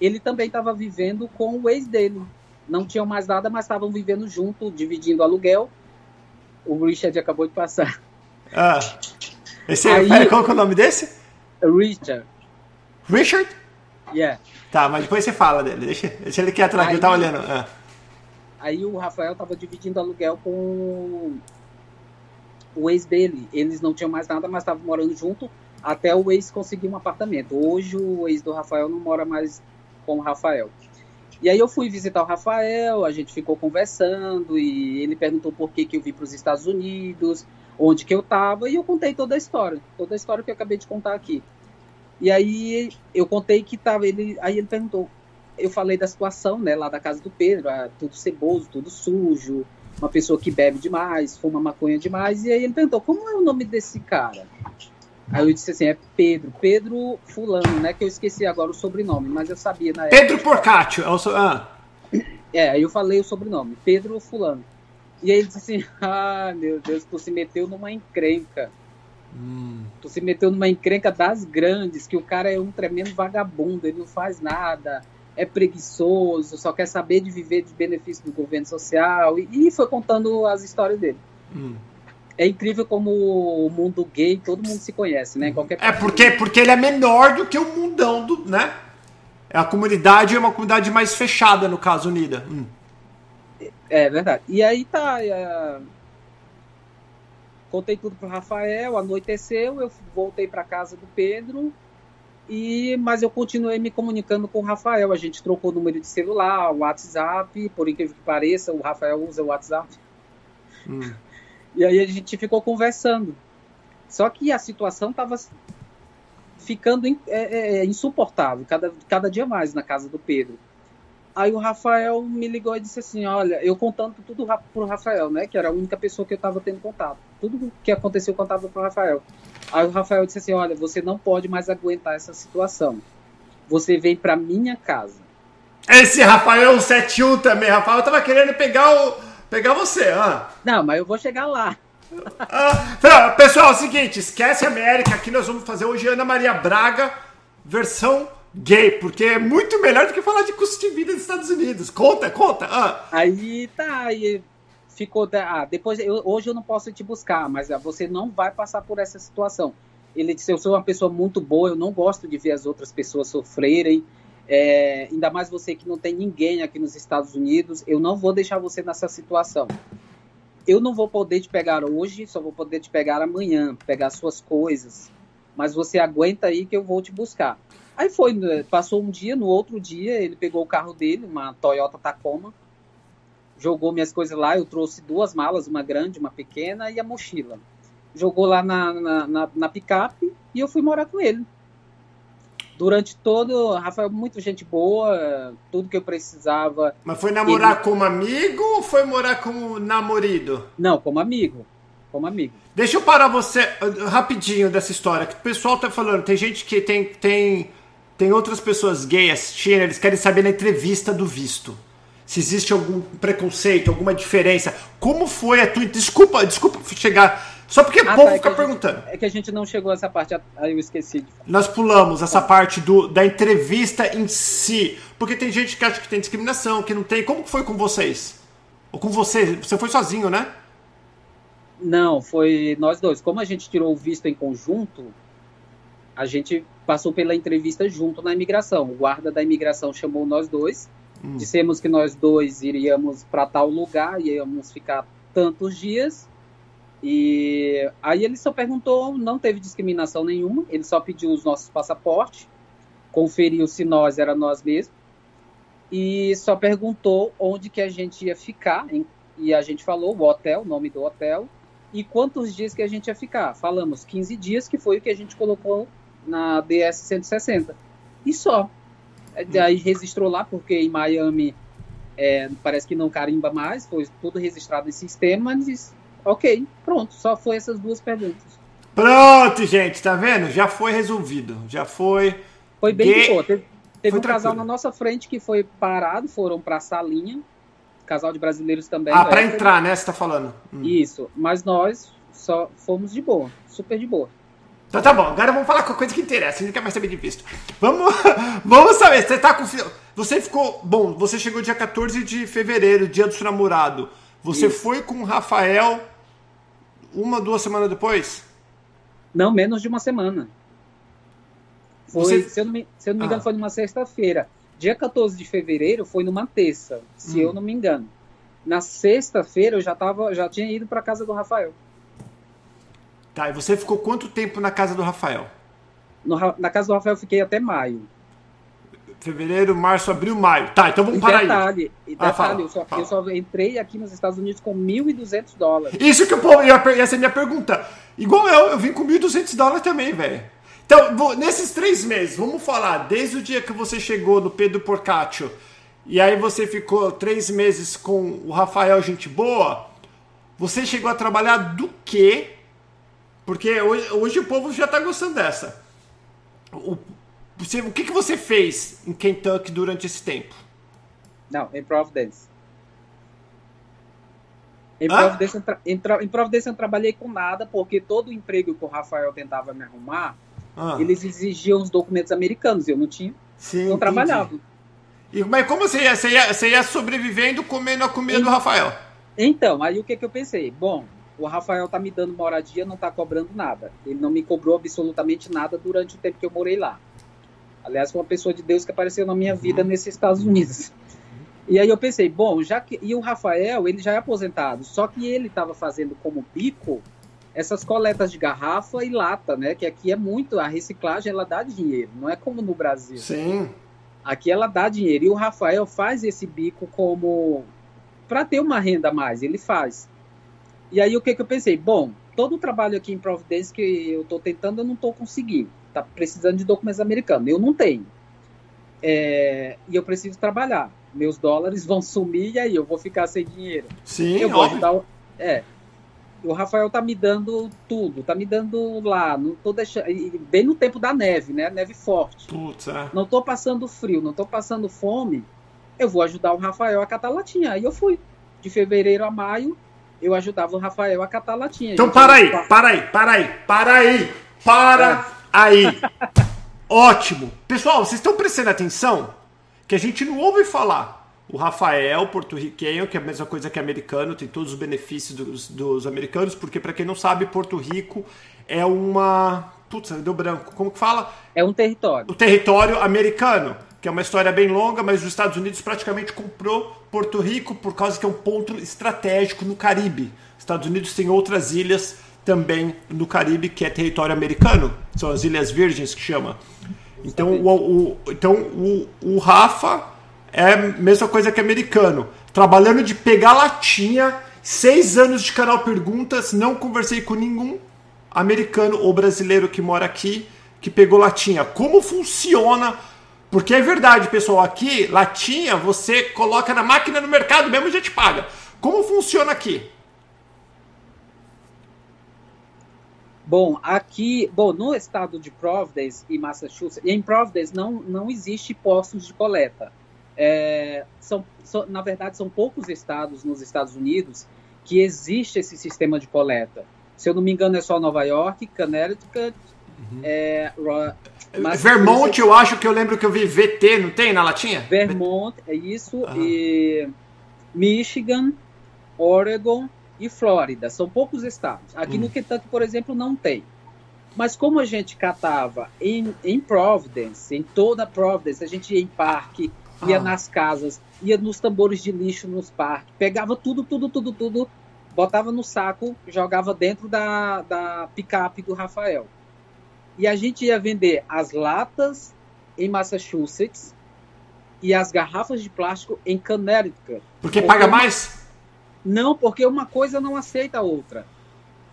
ele também estava vivendo com o ex dele. Não tinham mais nada, mas estavam vivendo junto, dividindo aluguel. O Richard acabou de passar. Ah. Esse, Aí, qual é o nome desse? Richard. Richard? Yeah. Tá, mas depois você fala dele. Deixa, deixa ele quieto lá que eu tava olhando. Ah. Aí o Rafael tava dividindo aluguel com o ex dele. Eles não tinham mais nada, mas estavam morando junto até o ex conseguir um apartamento. Hoje o ex do Rafael não mora mais com o Rafael. E aí eu fui visitar o Rafael, a gente ficou conversando e ele perguntou por que, que eu vim para os Estados Unidos onde que eu tava, e eu contei toda a história, toda a história que eu acabei de contar aqui. E aí eu contei que tava, ele, aí ele perguntou, eu falei da situação, né, lá da casa do Pedro, ah, tudo ceboso, tudo sujo, uma pessoa que bebe demais, fuma maconha demais, e aí ele perguntou, como é o nome desse cara? Aí eu disse assim, é Pedro, Pedro fulano, né, que eu esqueci agora o sobrenome, mas eu sabia na época. Pedro Porcatio, é o so... ah. É, aí eu falei o sobrenome, Pedro fulano. E aí ele disse assim: Ah, meu Deus, tu se meteu numa encrenca. Hum. Tu se meteu numa encrenca das grandes, que o cara é um tremendo vagabundo, ele não faz nada, é preguiçoso, só quer saber de viver de benefício do governo social. E, e foi contando as histórias dele. Hum. É incrível como o mundo gay, todo mundo se conhece, né? Qualquer é porque, porque ele é menor do que o mundão do, né? A comunidade é uma comunidade mais fechada, no caso, unida. Hum. É verdade. E aí tá. É... Contei tudo pro Rafael, anoiteceu, eu voltei para casa do Pedro. E, mas eu continuei me comunicando com o Rafael. A gente trocou o número de celular, o WhatsApp, por incrível que pareça, o Rafael usa o WhatsApp. Hum. E aí a gente ficou conversando. Só que a situação estava ficando é, é, insuportável, cada, cada dia mais na casa do Pedro. Aí o Rafael me ligou e disse assim: Olha, eu contando tudo pro Rafael, né? Que era a única pessoa que eu tava tendo contato. Tudo que aconteceu eu contava pro Rafael. Aí o Rafael disse assim: Olha, você não pode mais aguentar essa situação. Você vem pra minha casa. Esse Rafael 71 também, Rafael tava querendo pegar o pegar você, ah. Não, mas eu vou chegar lá. Ah, pessoal, é o seguinte, esquece a América, aqui nós vamos fazer hoje Ana Maria Braga, versão gay, porque é muito melhor do que falar de custo de vida dos Estados Unidos. Conta, conta. Ah. Aí tá, aí ficou. Ah, depois, eu, hoje eu não posso te buscar, mas ah, você não vai passar por essa situação. Ele disse: Eu sou uma pessoa muito boa, eu não gosto de ver as outras pessoas sofrerem. É, ainda mais você que não tem ninguém aqui nos Estados Unidos, eu não vou deixar você nessa situação. Eu não vou poder te pegar hoje, só vou poder te pegar amanhã, pegar suas coisas. Mas você aguenta aí que eu vou te buscar. Aí foi, né, passou um dia, no outro dia ele pegou o carro dele, uma Toyota Tacoma, jogou minhas coisas lá, eu trouxe duas malas, uma grande, uma pequena e a mochila. Jogou lá na, na, na, na picape e eu fui morar com ele. Durante todo, Rafael, muito gente boa, tudo que eu precisava. Mas foi namorar ele... como amigo ou foi morar como namorado? Não, como amigo. Como amigo. Deixa eu parar você uh, rapidinho dessa história. Que o pessoal tá falando, tem gente que tem, tem tem outras pessoas gays assistindo, eles querem saber na entrevista do visto. Se existe algum preconceito, alguma diferença. Como foi a tua. Desculpa, desculpa chegar. Só porque o ah, povo tá, é fica perguntando. Gente, é que a gente não chegou a essa parte, aí eu esqueci. Nós pulamos essa parte do, da entrevista em si. Porque tem gente que acha que tem discriminação, que não tem. Como foi com vocês? Ou com você? Você foi sozinho, né? Não, foi nós dois. Como a gente tirou o visto em conjunto, a gente passou pela entrevista junto na imigração. O guarda da imigração chamou nós dois, hum. dissemos que nós dois iríamos para tal lugar, íamos ficar tantos dias. E aí ele só perguntou, não teve discriminação nenhuma, ele só pediu os nossos passaportes, conferiu se nós era nós mesmos e só perguntou onde que a gente ia ficar em, e a gente falou o hotel, o nome do hotel e quantos dias que a gente ia ficar. Falamos 15 dias, que foi o que a gente colocou na DS 160. E só. É, aí registrou lá, porque em Miami é, parece que não carimba mais, foi tudo registrado em sistema, disse, ok, pronto, só foi essas duas perguntas. Pronto, gente, tá vendo? Já foi resolvido, já foi... Foi bem de boa, teve, teve um casal na nossa frente que foi parado, foram pra salinha, casal de brasileiros também. Ah, pra entrar, né, você tá falando. Hum. Isso, mas nós só fomos de boa, super de boa. Então tá bom, agora vamos falar com a coisa que interessa, não quer mais saber de visto. Vamos, vamos saber, você tá com. Você ficou. Bom, você chegou dia 14 de fevereiro, dia do seu namorado. Você Isso. foi com o Rafael uma, duas semanas depois? Não, menos de uma semana. Foi, você... se, eu não me, se eu não me engano, ah. foi numa sexta-feira. Dia 14 de fevereiro foi numa terça, se hum. eu não me engano. Na sexta-feira eu já, tava, já tinha ido para casa do Rafael. Tá, e você ficou quanto tempo na casa do Rafael? No, na casa do Rafael eu fiquei até maio. Fevereiro, março, abril, maio. Tá, então vamos parar detalhe, aí. Detalhe, ah, fala, eu, só, fala. eu só entrei aqui nos Estados Unidos com 1.200 dólares. Isso que eu ia, essa é a minha pergunta. Igual eu, eu vim com 1.200 dólares também, velho. Então, vou, nesses três meses, vamos falar, desde o dia que você chegou no Pedro Porcaccio, e aí você ficou três meses com o Rafael Gente Boa, você chegou a trabalhar do quê porque hoje, hoje o povo já está gostando dessa. O, você, o que, que você fez em Kentucky durante esse tempo? Não, em Providence. Em Providence, em, em Providence eu não trabalhei com nada, porque todo o emprego que o Rafael tentava me arrumar, ah. eles exigiam os documentos americanos, eu não tinha. Sim, não trabalhava. E, mas como você ia, você ia? Você ia sobrevivendo comendo a comida do Rafael? Então, aí o que, que eu pensei? Bom, o Rafael tá me dando moradia, não tá cobrando nada. Ele não me cobrou absolutamente nada durante o tempo que eu morei lá. Aliás, foi uma pessoa de Deus que apareceu na minha vida uhum. nesses Estados Unidos. E aí eu pensei, bom, já que e o Rafael, ele já é aposentado, só que ele estava fazendo como bico essas coletas de garrafa e lata, né? Que aqui é muito a reciclagem, ela dá dinheiro, não é como no Brasil. Sim. Aqui ela dá dinheiro e o Rafael faz esse bico como para ter uma renda a mais, ele faz. E aí o que, que eu pensei? Bom, todo o trabalho aqui em Providence que eu estou tentando, eu não estou conseguindo. Tá precisando de documentos americanos. Eu não tenho. É, e eu preciso trabalhar. Meus dólares vão sumir e aí eu vou ficar sem dinheiro. Sim, eu vou ajudar. O, é. O Rafael tá me dando tudo, tá me dando lá, não tô deixando, bem no tempo da neve, né? Neve forte. Putz, é. Não tô passando frio, não tô passando fome, eu vou ajudar o Rafael a catar latinha. Aí eu fui. De fevereiro a maio, eu ajudava o Rafael a catar latinha. Então para aí, para aí, para aí, para aí, para aí. Ótimo. Pessoal, vocês estão prestando atenção que a gente não ouve falar. O Rafael, porto-riquenho, que é a mesma coisa que americano, tem todos os benefícios dos, dos americanos, porque para quem não sabe, Porto Rico é uma. Putz, deu branco. Como que fala? É um território. O território americano que é uma história bem longa, mas os Estados Unidos praticamente comprou Porto Rico por causa que é um ponto estratégico no Caribe. Os Estados Unidos tem outras ilhas também no Caribe que é território americano, são as Ilhas Virgens que chama. Então o, o então o, o Rafa é a mesma coisa que americano, trabalhando de pegar latinha, seis anos de canal Perguntas, não conversei com nenhum americano ou brasileiro que mora aqui que pegou latinha. Como funciona porque é verdade, pessoal, aqui, latinha, você coloca na máquina no mercado mesmo e já te paga. Como funciona aqui? Bom, aqui, bom, no estado de Providence e Massachusetts, em Providence não, não existe postos de coleta. É, são, são, na verdade, são poucos estados nos Estados Unidos que existe esse sistema de coleta. Se eu não me engano, é só Nova York, Connecticut, uhum. é, mas, Vermont, eu acho que eu lembro que eu vi VT, não tem na latinha? Vermont, é isso. E Michigan, Oregon e Flórida. São poucos estados. Aqui hum. no Kentucky, por exemplo, não tem. Mas como a gente catava em, em Providence, em toda Providence, a gente ia em parque, ia ah. nas casas, ia nos tambores de lixo nos parques, pegava tudo, tudo, tudo, tudo, botava no saco, jogava dentro da, da picape do Rafael. E a gente ia vender as latas em Massachusetts e as garrafas de plástico em Connecticut. Porque, porque paga mais? Não, porque uma coisa não aceita a outra.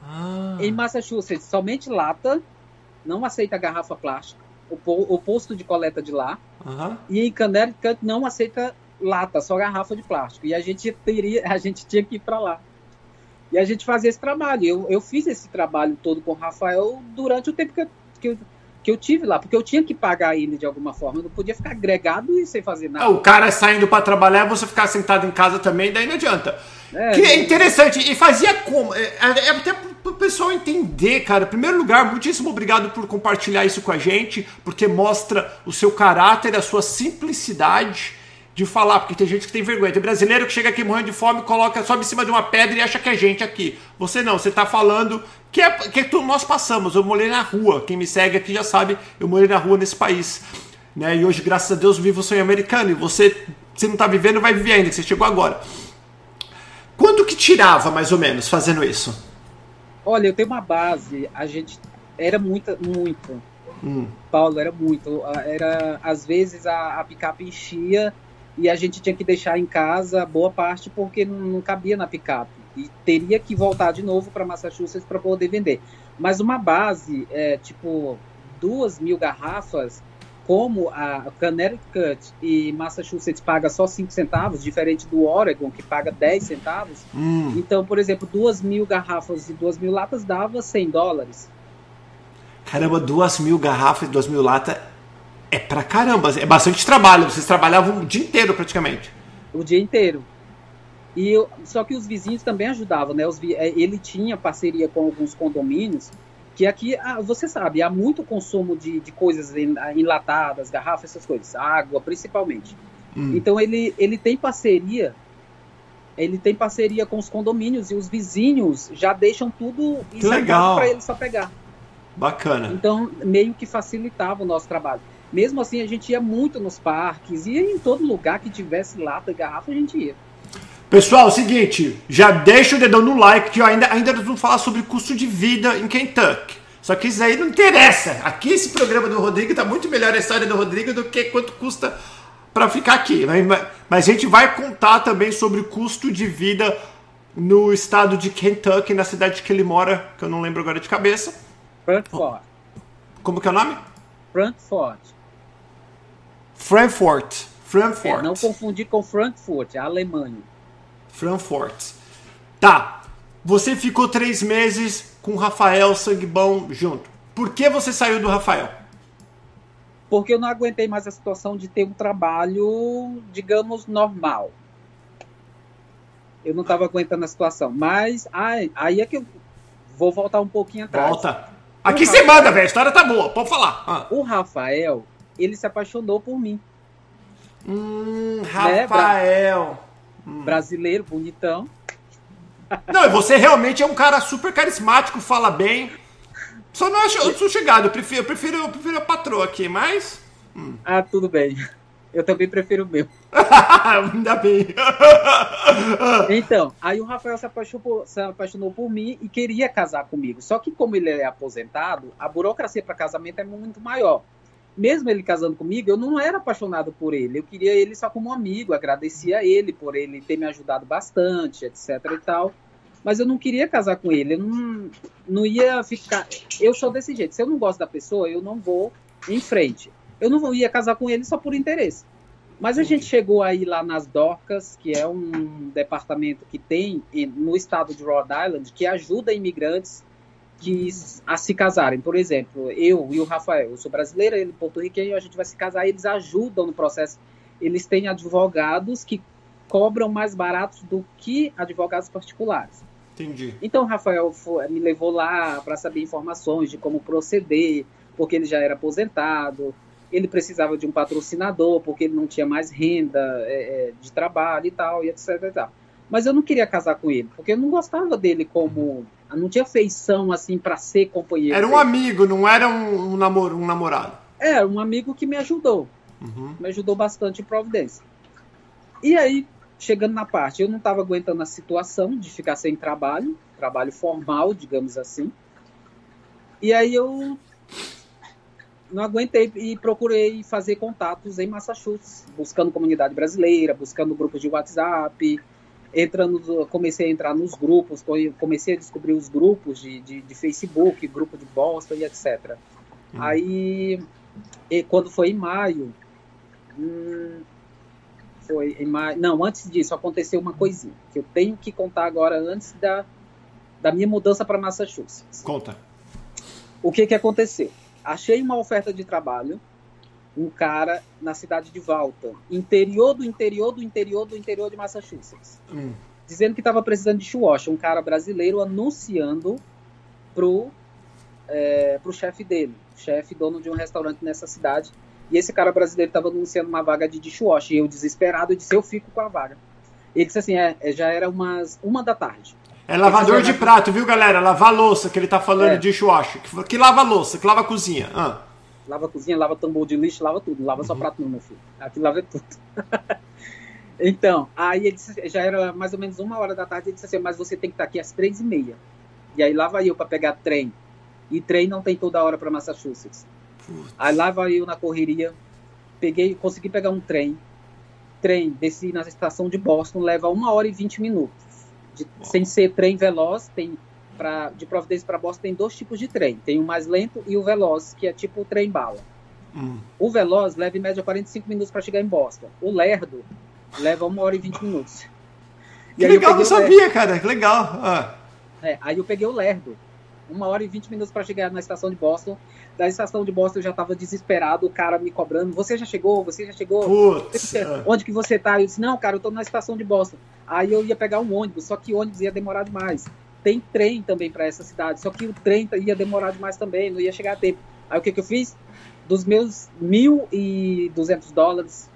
Ah. Em Massachusetts, somente lata, não aceita garrafa plástica, o, o posto de coleta de lá. Uhum. E em Connecticut não aceita lata, só garrafa de plástico. E a gente teria, a gente tinha que ir para lá. E a gente fazia esse trabalho. Eu, eu fiz esse trabalho todo com o Rafael durante o tempo que eu que eu, que eu tive lá, porque eu tinha que pagar ele de alguma forma, eu não podia ficar agregado e sem fazer nada. o cara saindo para trabalhar, você ficar sentado em casa também, daí não adianta. É, que é interessante, e fazia como? É, é, é até para o pessoal entender, cara. Em primeiro lugar, muitíssimo obrigado por compartilhar isso com a gente, porque mostra o seu caráter, a sua simplicidade de falar, porque tem gente que tem vergonha. Tem brasileiro que chega aqui morrendo de fome, coloca, sobe em cima de uma pedra e acha que é gente aqui. Você não, você está falando que é que tudo nós passamos. Eu morei na rua. Quem me segue aqui já sabe, eu morei na rua nesse país. Né? E hoje, graças a Deus, vivo o sonho americano. E você, se não está vivendo, vai viver ainda, que você chegou agora. Quanto que tirava, mais ou menos, fazendo isso? Olha, eu tenho uma base. A gente era muita, muito. Hum. Paulo, era muito. Era, às vezes a, a picape enchia e a gente tinha que deixar em casa boa parte porque não, não cabia na picape e teria que voltar de novo para Massachusetts para poder vender. Mas uma base, é, tipo duas mil garrafas, como a Connecticut e Massachusetts paga só 5 centavos, diferente do Oregon, que paga 10 centavos. Hum. Então, por exemplo, duas mil garrafas e duas mil latas dava 100 dólares. Caramba, duas mil garrafas e duas mil latas é pra caramba, é bastante trabalho. Vocês trabalhavam o dia inteiro praticamente. O dia inteiro. E eu, só que os vizinhos também ajudavam, né? Os, é, ele tinha parceria com alguns condomínios, que aqui, ah, você sabe, há muito consumo de, de coisas enlatadas, garrafas, essas coisas, água principalmente. Hum. Então ele, ele tem parceria, ele tem parceria com os condomínios e os vizinhos já deixam tudo para ele só pegar. Bacana. Então meio que facilitava o nosso trabalho. Mesmo assim, a gente ia muito nos parques, ia em todo lugar que tivesse lata e garrafa, a gente ia. Pessoal, é o seguinte, já deixa o dedão no like, que ainda, ainda vamos falar sobre custo de vida em Kentucky. Só que isso aí não interessa. Aqui esse programa do Rodrigo tá muito melhor a história do Rodrigo do que quanto custa para ficar aqui. Mas a gente vai contar também sobre custo de vida no estado de Kentucky, na cidade que ele mora, que eu não lembro agora de cabeça. Frankfurt. Como que é o nome? Frankfurt. Frankfurt. Frankfurt. É, não confundir com Frankfurt, a Alemanha. Frankfurt. Tá. Você ficou três meses com o Rafael Sangue Bom junto. Por que você saiu do Rafael? Porque eu não aguentei mais a situação de ter um trabalho, digamos, normal. Eu não estava aguentando a situação. Mas aí, aí é que eu vou voltar um pouquinho atrás. Volta. Aqui você manda, velho. A história tá boa. Pode falar. Ah. O Rafael, ele se apaixonou por mim. Hum, Rafael. Hum. Brasileiro, bonitão. Não, você realmente é um cara super carismático, fala bem. Só não acho, eu sou chegado, eu prefiro, eu prefiro, eu prefiro a patroa aqui, mas. Hum. Ah, tudo bem. Eu também prefiro o meu. Ainda bem. então, aí o Rafael se apaixonou, se apaixonou por mim e queria casar comigo. Só que, como ele é aposentado, a burocracia para casamento é muito maior. Mesmo ele casando comigo, eu não era apaixonado por ele. Eu queria ele só como amigo, agradecia ele por ele ter me ajudado bastante, etc e tal. Mas eu não queria casar com ele. Eu não, não ia ficar. Eu sou desse jeito. Se eu não gosto da pessoa, eu não vou em frente eu não ia casar com ele só por interesse. Mas a gente chegou aí lá nas Dorcas, que é um departamento que tem no estado de Rhode Island, que ajuda imigrantes que, a se casarem. Por exemplo, eu e o Rafael, eu sou brasileira, ele porto-riquenho, a gente vai se casar, eles ajudam no processo. Eles têm advogados que cobram mais baratos do que advogados particulares. Entendi. Então, o Rafael foi, me levou lá para saber informações de como proceder, porque ele já era aposentado, ele precisava de um patrocinador porque ele não tinha mais renda é, é, de trabalho e tal, e etc e tal. Mas eu não queria casar com ele, porque eu não gostava dele como. Não tinha feição assim para ser companheiro. Era um amigo, não era um, um, namoro, um namorado. Era um amigo que me ajudou. Uhum. Me ajudou bastante em Providência. E aí, chegando na parte, eu não estava aguentando a situação de ficar sem trabalho, trabalho formal, digamos assim. E aí eu não aguentei e procurei fazer contatos em Massachusetts, buscando comunidade brasileira, buscando grupos de WhatsApp, entrando, comecei a entrar nos grupos, comecei a descobrir os grupos de, de, de Facebook, grupo de Boston e etc. Hum. Aí, e quando foi em maio, hum, foi em maio, não, antes disso aconteceu uma coisinha que eu tenho que contar agora antes da, da minha mudança para Massachusetts. Conta. O que que aconteceu? achei uma oferta de trabalho, um cara na cidade de Walton, interior do interior do interior do interior de Massachusetts, hum. dizendo que estava precisando de churrasco, um cara brasileiro anunciando pro é, pro chefe dele, chefe dono de um restaurante nessa cidade, e esse cara brasileiro estava anunciando uma vaga de dishwasher, e eu desesperado disse, eu fico com a vaga. Ele disse assim, é, é já era umas uma da tarde. É lavador de prato, viu, galera? Lavar louça, que ele tá falando é. de dishwasher. Que, que lava louça, que lava cozinha. Ah. Lava a cozinha, lava tambor de lixo, lava tudo. Lava uhum. só prato não, meu filho. Aqui lava tudo. então, aí ele disse, já era mais ou menos uma hora da tarde, ele disse assim, mas você tem que estar aqui às três e meia. E aí lá vai eu para pegar trem. E trem não tem toda hora para Massachusetts. Putz. Aí lá vai eu na correria, peguei, consegui pegar um trem. Trem, desci na estação de Boston, leva uma hora e vinte minutos de, sem ser trem veloz, tem pra, de Providência para Boston tem dois tipos de trem. Tem o mais lento e o veloz, que é tipo o trem bala. Hum. O veloz leva em média 45 minutos para chegar em Boston. O lerdo leva uma hora e 20 minutos. Que legal, não sabia, cara. Que legal. Ah. É, aí eu peguei o lerdo. Uma hora e 20 minutos para chegar na estação de Boston. Da estação de Boston eu já estava desesperado, o cara me cobrando. Você já chegou? Você já chegou? Putz, Onde que você tá? Eu disse, não, cara, eu tô na estação de Boston. Aí eu ia pegar um ônibus, só que o ônibus ia demorar demais. Tem trem também para essa cidade, só que o trem ia demorar demais também, não ia chegar a tempo. Aí o que, que eu fiz? Dos meus 1.200 dólares.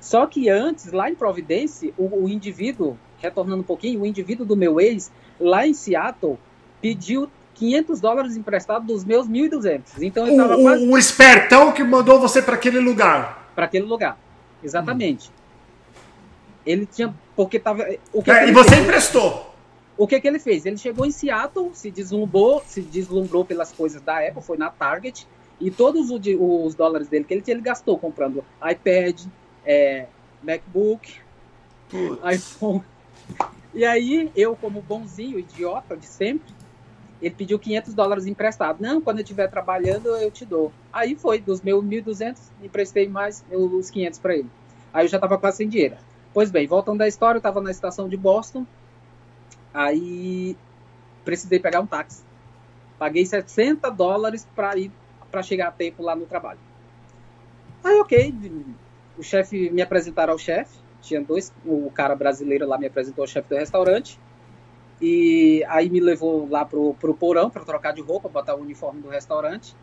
Só que antes, lá em Providência, o, o indivíduo, retornando um pouquinho, o indivíduo do meu ex, lá em Seattle, pediu 500 dólares emprestado dos meus 1.200. Então eu tava o, quase... o espertão que mandou você para aquele lugar. Para aquele lugar, exatamente. Hum. Ele tinha porque tava. O que é, e você fez? emprestou. O que, que ele fez? Ele chegou em Seattle, se deslumbrou, se deslumbrou pelas coisas da Apple, foi na Target e todos os, os dólares dele que ele tinha, ele gastou comprando iPad, é, MacBook, Putz. iPhone. E aí, eu, como bonzinho, idiota de sempre, ele pediu 500 dólares emprestado. Não, quando eu estiver trabalhando, eu te dou. Aí foi, dos meus 1.200, emprestei mais os 500 para ele. Aí eu já estava quase sem dinheiro. Pois bem, voltando da história, eu estava na estação de Boston, aí precisei pegar um táxi. Paguei 60 dólares para ir para chegar a tempo lá no trabalho. Aí, ok, o chefe me apresentaram ao chefe, tinha dois, o cara brasileiro lá me apresentou ao chefe do restaurante, e aí me levou lá pro, pro porão para trocar de roupa, botar o uniforme do restaurante,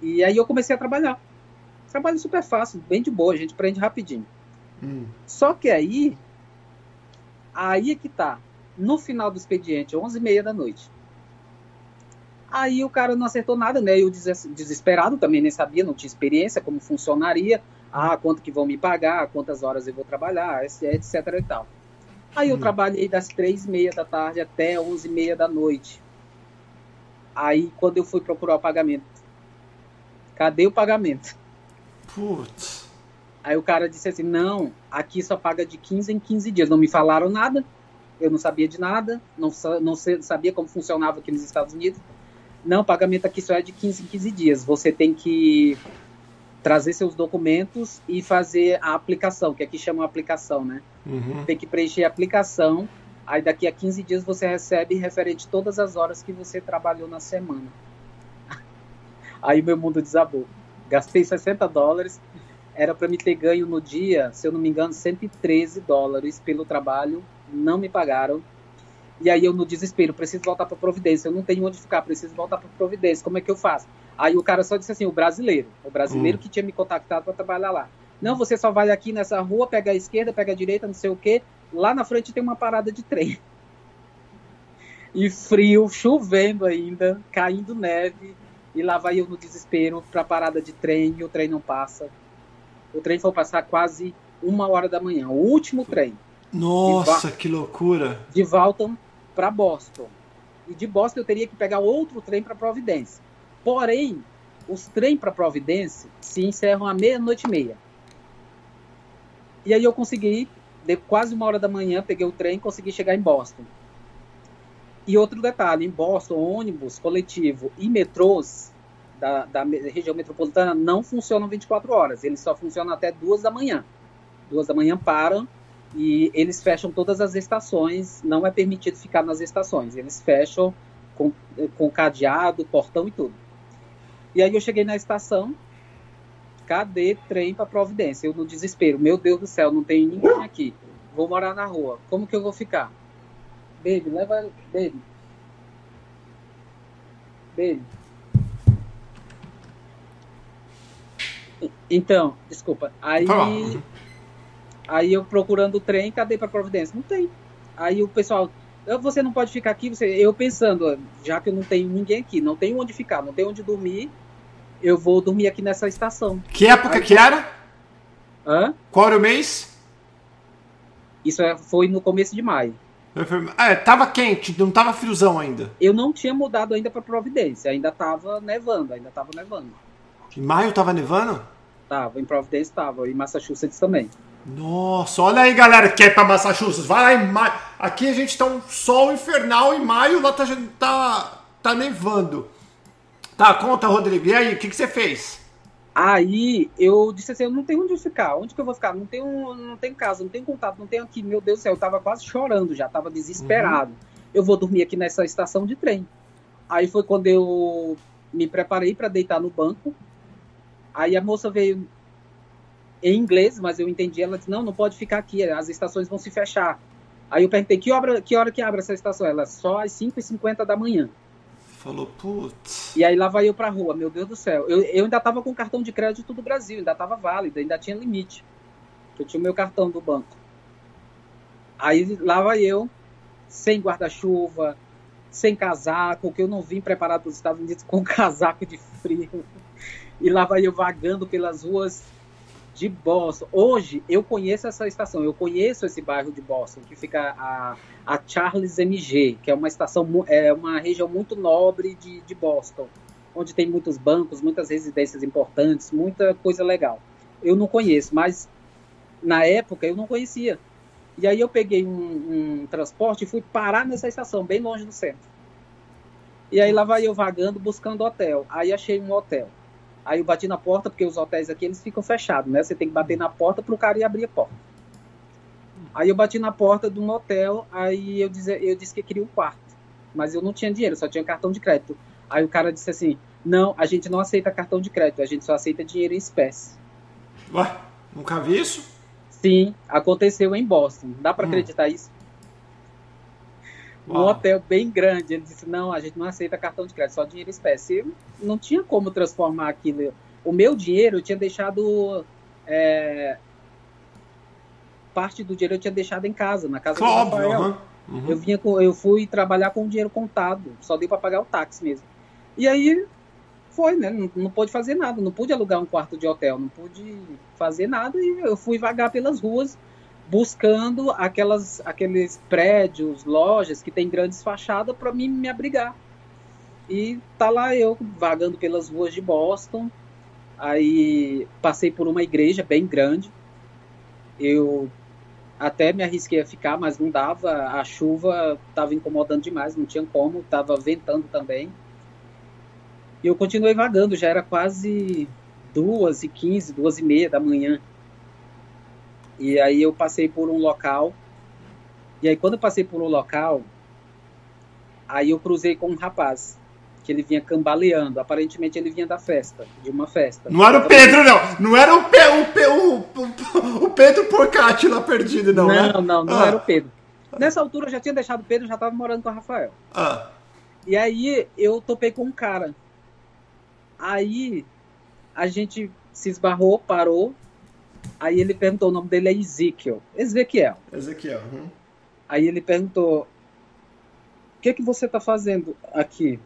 e aí eu comecei a trabalhar. Trabalho super fácil, bem de boa, a gente aprende rapidinho. Hum. Só que aí, aí é que tá, no final do expediente, 11h30 da noite, Aí o cara não acertou nada, né? Eu desesperado também nem sabia, não tinha experiência, como funcionaria, ah, quanto que vão me pagar, quantas horas eu vou trabalhar, etc e tal. Aí eu hum. trabalhei das três e meia da tarde até onze e meia da noite. Aí quando eu fui procurar o pagamento, cadê o pagamento? Putz. Aí o cara disse assim, não, aqui só paga de 15 em 15 dias. Não me falaram nada, eu não sabia de nada, não, não sabia como funcionava aqui nos Estados Unidos. Não, o pagamento aqui só é de 15 em 15 dias. Você tem que trazer seus documentos e fazer a aplicação, que aqui chama aplicação, né? Uhum. Tem que preencher a aplicação, aí daqui a 15 dias você recebe referente todas as horas que você trabalhou na semana. Aí meu mundo desabou. Gastei 60 dólares, era para me ter ganho no dia, se eu não me engano, 113 dólares pelo trabalho, não me pagaram. E aí eu, no desespero, preciso voltar para Providência. Eu não tenho onde ficar, preciso voltar para Providência. Como é que eu faço? Aí o cara só disse assim: o brasileiro, o brasileiro hum. que tinha me contactado para trabalhar lá. Não, você só vai aqui nessa rua, pega a esquerda, pega a direita, não sei o quê. Lá na frente tem uma parada de trem. E frio, chovendo ainda, caindo neve. E lá vai eu no desespero para a parada de trem e o trem não passa. O trem foi passar quase uma hora da manhã, o último trem. Nossa, que loucura! De volta para Boston. E de Boston eu teria que pegar outro trem para Providência. Porém, os trens para Providência se encerram à meia-noite e meia. E aí eu consegui, de quase uma hora da manhã, peguei o trem e consegui chegar em Boston. E outro detalhe, em Boston, ônibus coletivo e metrôs da, da região metropolitana não funcionam 24 horas. Eles só funcionam até duas da manhã. Duas da manhã param e eles fecham todas as estações, não é permitido ficar nas estações, eles fecham com, com cadeado, portão e tudo. E aí eu cheguei na estação, cadê trem para Providência? Eu no desespero, meu Deus do céu, não tem ninguém aqui, vou morar na rua, como que eu vou ficar? Baby, leva, baby. Baby. Então, desculpa, aí... Aí eu procurando o trem, cadê para Providência? Não tem. Aí o pessoal, você não pode ficar aqui, você, eu pensando, já que eu não tenho ninguém aqui, não tenho onde ficar, não tenho onde dormir, eu vou dormir aqui nessa estação. Que época Aí, que era? Hã? Qual era o mês? Isso é, foi no começo de maio. É, tava quente, não tava friozão ainda. Eu não tinha mudado ainda para Providência, ainda tava nevando, ainda tava nevando. Em maio tava nevando? Tava, em Providência tava, em Massachusetts também. Nossa, olha aí, galera que ir pra Massachusetts. Vai lá em maio. Aqui a gente tá um sol infernal em maio, lá tá, tá, tá nevando. Tá, conta, Rodrigo. E aí, o que, que você fez? Aí eu disse assim, eu não tenho onde ficar. Onde que eu vou ficar? Não tenho, não tenho casa, não tenho contato, não tenho aqui. Meu Deus do céu, eu tava quase chorando já, tava desesperado. Uhum. Eu vou dormir aqui nessa estação de trem. Aí foi quando eu me preparei para deitar no banco. Aí a moça veio em inglês, mas eu entendi. Ela disse: não, não pode ficar aqui, as estações vão se fechar. Aí eu perguntei: que hora que, hora que abre essa estação? Ela: só às 5h50 da manhã. Falou, putz. E aí lá vai eu pra rua, meu Deus do céu. Eu, eu ainda tava com cartão de crédito do Brasil, ainda tava válido, ainda tinha limite. Eu tinha o meu cartão do banco. Aí lá vai eu, sem guarda-chuva, sem casaco, que eu não vim preparado para os Estados Unidos com casaco de frio. E lá vai eu vagando pelas ruas de Boston. Hoje eu conheço essa estação, eu conheço esse bairro de Boston, que fica a, a Charles MG, que é uma estação, é uma região muito nobre de, de Boston, onde tem muitos bancos, muitas residências importantes, muita coisa legal. Eu não conheço, mas na época eu não conhecia. E aí eu peguei um, um transporte e fui parar nessa estação, bem longe do centro. E aí lá vai eu vagando buscando hotel. Aí achei um hotel. Aí eu bati na porta, porque os hotéis aqui eles ficam fechados, né? Você tem que bater na porta para o cara ir abrir a porta. Aí eu bati na porta de um hotel, aí eu disse, eu disse que queria um quarto. Mas eu não tinha dinheiro, só tinha cartão de crédito. Aí o cara disse assim: Não, a gente não aceita cartão de crédito, a gente só aceita dinheiro em espécie. Ué, nunca vi isso? Sim, aconteceu em Boston. Dá para hum. acreditar isso? Um hotel bem grande. Ele disse: não, a gente não aceita cartão de crédito, só dinheiro espécie. Eu não tinha como transformar aquilo. O meu dinheiro eu tinha deixado. É, parte do dinheiro eu tinha deixado em casa, na casa Óbvio, do Rafael. Uhum. Uhum. Eu, vinha com, eu fui trabalhar com o dinheiro contado, só deu para pagar o táxi mesmo. E aí foi, né? Não, não pude fazer nada, não pude alugar um quarto de hotel, não pude fazer nada e eu fui vagar pelas ruas buscando aquelas, aqueles prédios, lojas que tem grandes fachadas para mim me abrigar. E tá lá eu vagando pelas ruas de Boston. Aí passei por uma igreja bem grande. Eu até me arrisquei a ficar, mas não dava. A chuva estava incomodando demais, não tinha como, estava ventando também. E eu continuei vagando, já era quase duas e quinze, duas e meia da manhã. E aí eu passei por um local. E aí quando eu passei por um local, aí eu cruzei com um rapaz que ele vinha cambaleando. Aparentemente ele vinha da festa, de uma festa. Não era o Pedro, não. Não era o, Pe o, o, o, o Pedro Porcati lá perdido, não. Não, né? não, não ah. era o Pedro. Nessa altura eu já tinha deixado o Pedro, já estava morando com o Rafael. Ah. E aí eu topei com um cara. Aí a gente se esbarrou, parou. Aí ele perguntou, o nome dele é Ezekiel. Ezequiel. Ezequiel. Uhum. Aí ele perguntou, o que que você está fazendo aqui?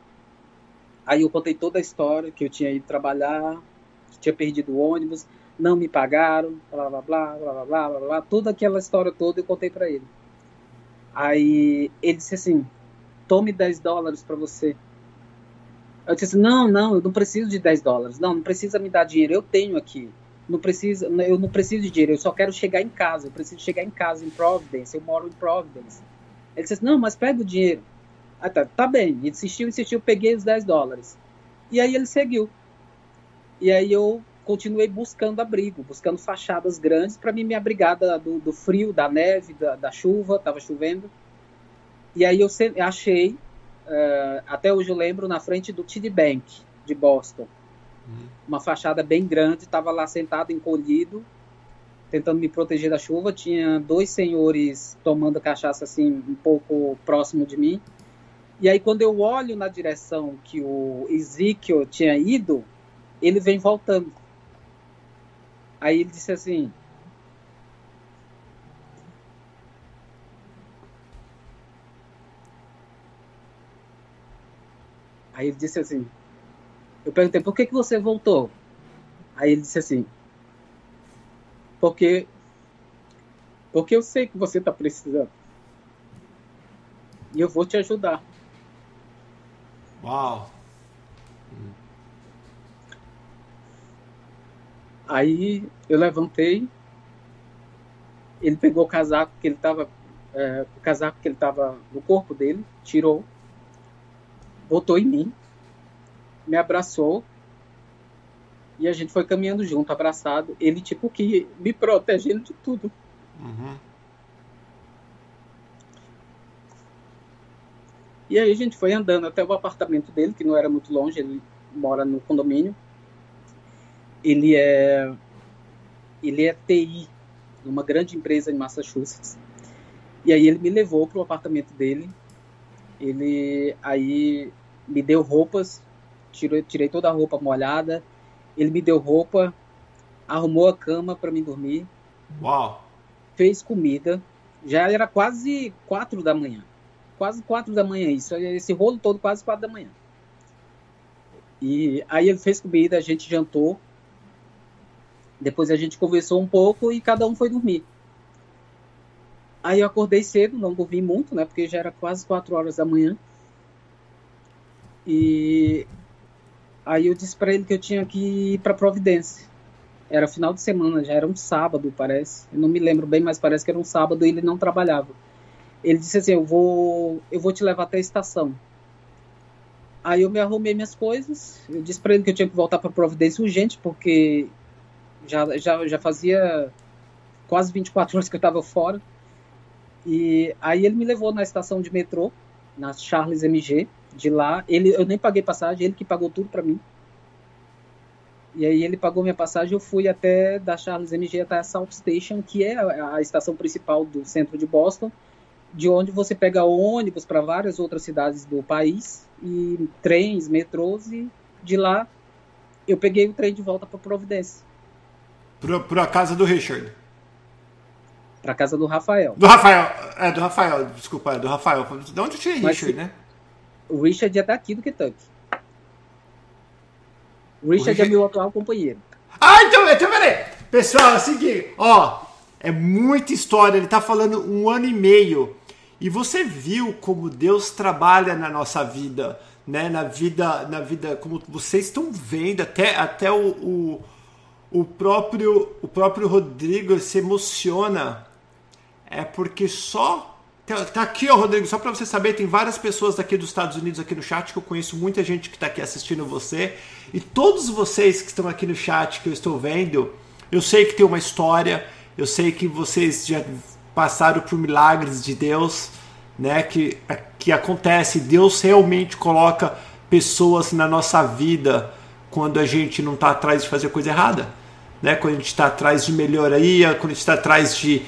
Aí eu contei toda a história, que eu tinha ido trabalhar, tinha perdido o ônibus, não me pagaram, blá blá blá blá blá blá blá, blá. toda aquela história toda eu contei para ele. Aí ele disse assim: tome 10 dólares para você. Eu disse assim, não, não, eu não preciso de 10 dólares. Não, não precisa me dar dinheiro, eu tenho aqui. Não precisa, eu não preciso de dinheiro, eu só quero chegar em casa. Eu preciso chegar em casa, em Providence, eu moro em Providence. Ele disse assim, não, mas pega o dinheiro. Ah, tá, tá bem. Insistiu, insistiu, peguei os 10 dólares. E aí ele seguiu. E aí eu continuei buscando abrigo, buscando fachadas grandes para mim me abrigar do, do, frio, da neve, da, da chuva, estava chovendo. E aí eu achei, uh, até hoje eu lembro, na frente do TD Bank de Boston. Uma fachada bem grande, estava lá sentado, encolhido, tentando me proteger da chuva. Tinha dois senhores tomando cachaça assim, um pouco próximo de mim. E aí, quando eu olho na direção que o Ezekiel tinha ido, ele vem voltando. Aí ele disse assim: Aí ele disse assim: Eu perguntei, por que, que você voltou? Aí ele disse assim: Porque. Porque eu sei que você está precisando. E eu vou te ajudar. Uau! Aí eu levantei, ele pegou o casaco que ele estava, é, o casaco que ele estava no corpo dele, tirou, botou em mim, me abraçou e a gente foi caminhando junto, abraçado. Ele tipo que me protegendo de tudo. Uhum. E aí a gente foi andando até o apartamento dele, que não era muito longe, ele mora no condomínio. Ele é ele é TI numa grande empresa em Massachusetts. E aí ele me levou para o apartamento dele. Ele aí me deu roupas, tirei, tirei toda a roupa molhada. Ele me deu roupa, arrumou a cama para mim dormir. Uau! Fez comida. Já era quase quatro da manhã quase quatro da manhã, isso, esse rolo todo quase quatro da manhã. E aí ele fez comida, a gente jantou, depois a gente conversou um pouco e cada um foi dormir. Aí eu acordei cedo, não dormi muito, né, porque já era quase quatro horas da manhã. E aí eu disse para ele que eu tinha que ir para Providência. Era final de semana, já era um sábado, parece. Eu não me lembro bem, mas parece que era um sábado e ele não trabalhava. Ele disse assim: Eu vou, eu vou te levar até a estação. Aí eu me arrumei minhas coisas. Eu disse para ele que eu tinha que voltar para Providência urgente, porque já, já, já fazia quase 24 horas que eu estava fora. E aí ele me levou na estação de metrô, na Charles MG. De lá, ele, eu nem paguei passagem, ele que pagou tudo para mim. E aí ele pagou minha passagem, eu fui até da Charles MG até a South Station, que é a, a estação principal do centro de Boston, de onde você pega ônibus para várias outras cidades do país e trens, metrôs e de lá eu peguei o trem de volta para Providência. Para a casa do Richard. Para casa do Rafael. Do Rafael, é do Rafael, desculpa, é do Rafael. De onde tinha Richard, né? O Richard é daqui do Kentucky. O Richard, o Richard... é meu atual companheiro. Ah, então, então peraí. Pessoal, é o seguinte, ó, é muita história. Ele tá falando um ano e meio. E você viu como Deus trabalha na nossa vida, né? Na vida, na vida, como vocês estão vendo, até, até o, o, o próprio o próprio Rodrigo se emociona. É porque só Tá, tá aqui, ó, Rodrigo, só para você saber, tem várias pessoas daqui dos Estados Unidos aqui no chat que eu conheço muita gente que está aqui assistindo você. E todos vocês que estão aqui no chat que eu estou vendo, eu sei que tem uma história, eu sei que vocês já passaram por milagres de Deus, né? Que, que acontece, Deus realmente coloca pessoas na nossa vida quando a gente não está atrás de fazer coisa errada, né? Quando a gente está atrás de melhoria, quando a gente está atrás de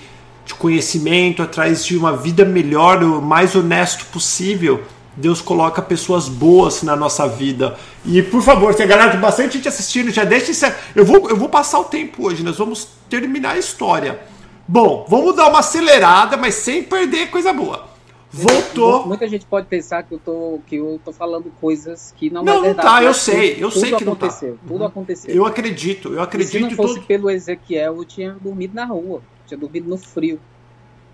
de conhecimento, atrás de uma vida melhor, o mais honesto possível. Deus coloca pessoas boas na nossa vida. E por favor, tem a galera, tem bastante gente assistindo, já deixa isso. Eu vou, eu vou passar o tempo hoje, nós vamos terminar a história. Bom, vamos dar uma acelerada, mas sem perder coisa boa. Voltou. Muita gente pode pensar que eu tô, que eu tô falando coisas que não, não é verdade. Não, tá, eu sei, eu sei que aconteceu, não tá. Tudo aconteceu. Eu acredito, eu acredito. E se não fosse tudo... pelo Ezequiel, eu tinha dormido na rua tinha dormido no frio.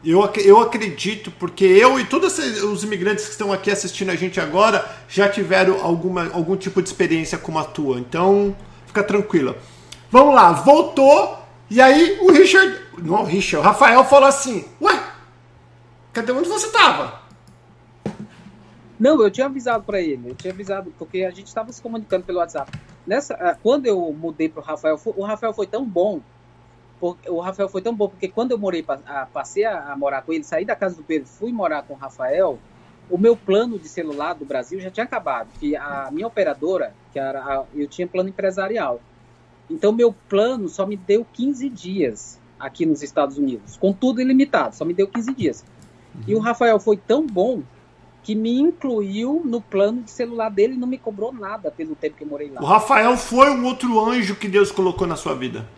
Eu, eu acredito, porque eu e todos os imigrantes que estão aqui assistindo a gente agora já tiveram alguma, algum tipo de experiência como a tua. Então, fica tranquila. Vamos lá, voltou. E aí o Richard. Não, o Richard, o Rafael falou assim: Ué, cadê onde você estava? Não, eu tinha avisado para ele. Eu tinha avisado, porque a gente estava se comunicando pelo WhatsApp. Nessa, ah, quando eu mudei para o Rafael, o Rafael foi tão bom o Rafael foi tão bom, porque quando eu morei, passei a, a, morar com ele, saí da casa do Pedro, fui morar com o Rafael, o meu plano de celular do Brasil já tinha acabado, que a minha operadora, que era a, eu tinha plano empresarial. Então meu plano só me deu 15 dias aqui nos Estados Unidos, com tudo ilimitado, só me deu 15 dias. Uhum. E o Rafael foi tão bom que me incluiu no plano de celular dele e não me cobrou nada pelo tempo que eu morei lá. O Rafael foi um outro anjo que Deus colocou na sua vida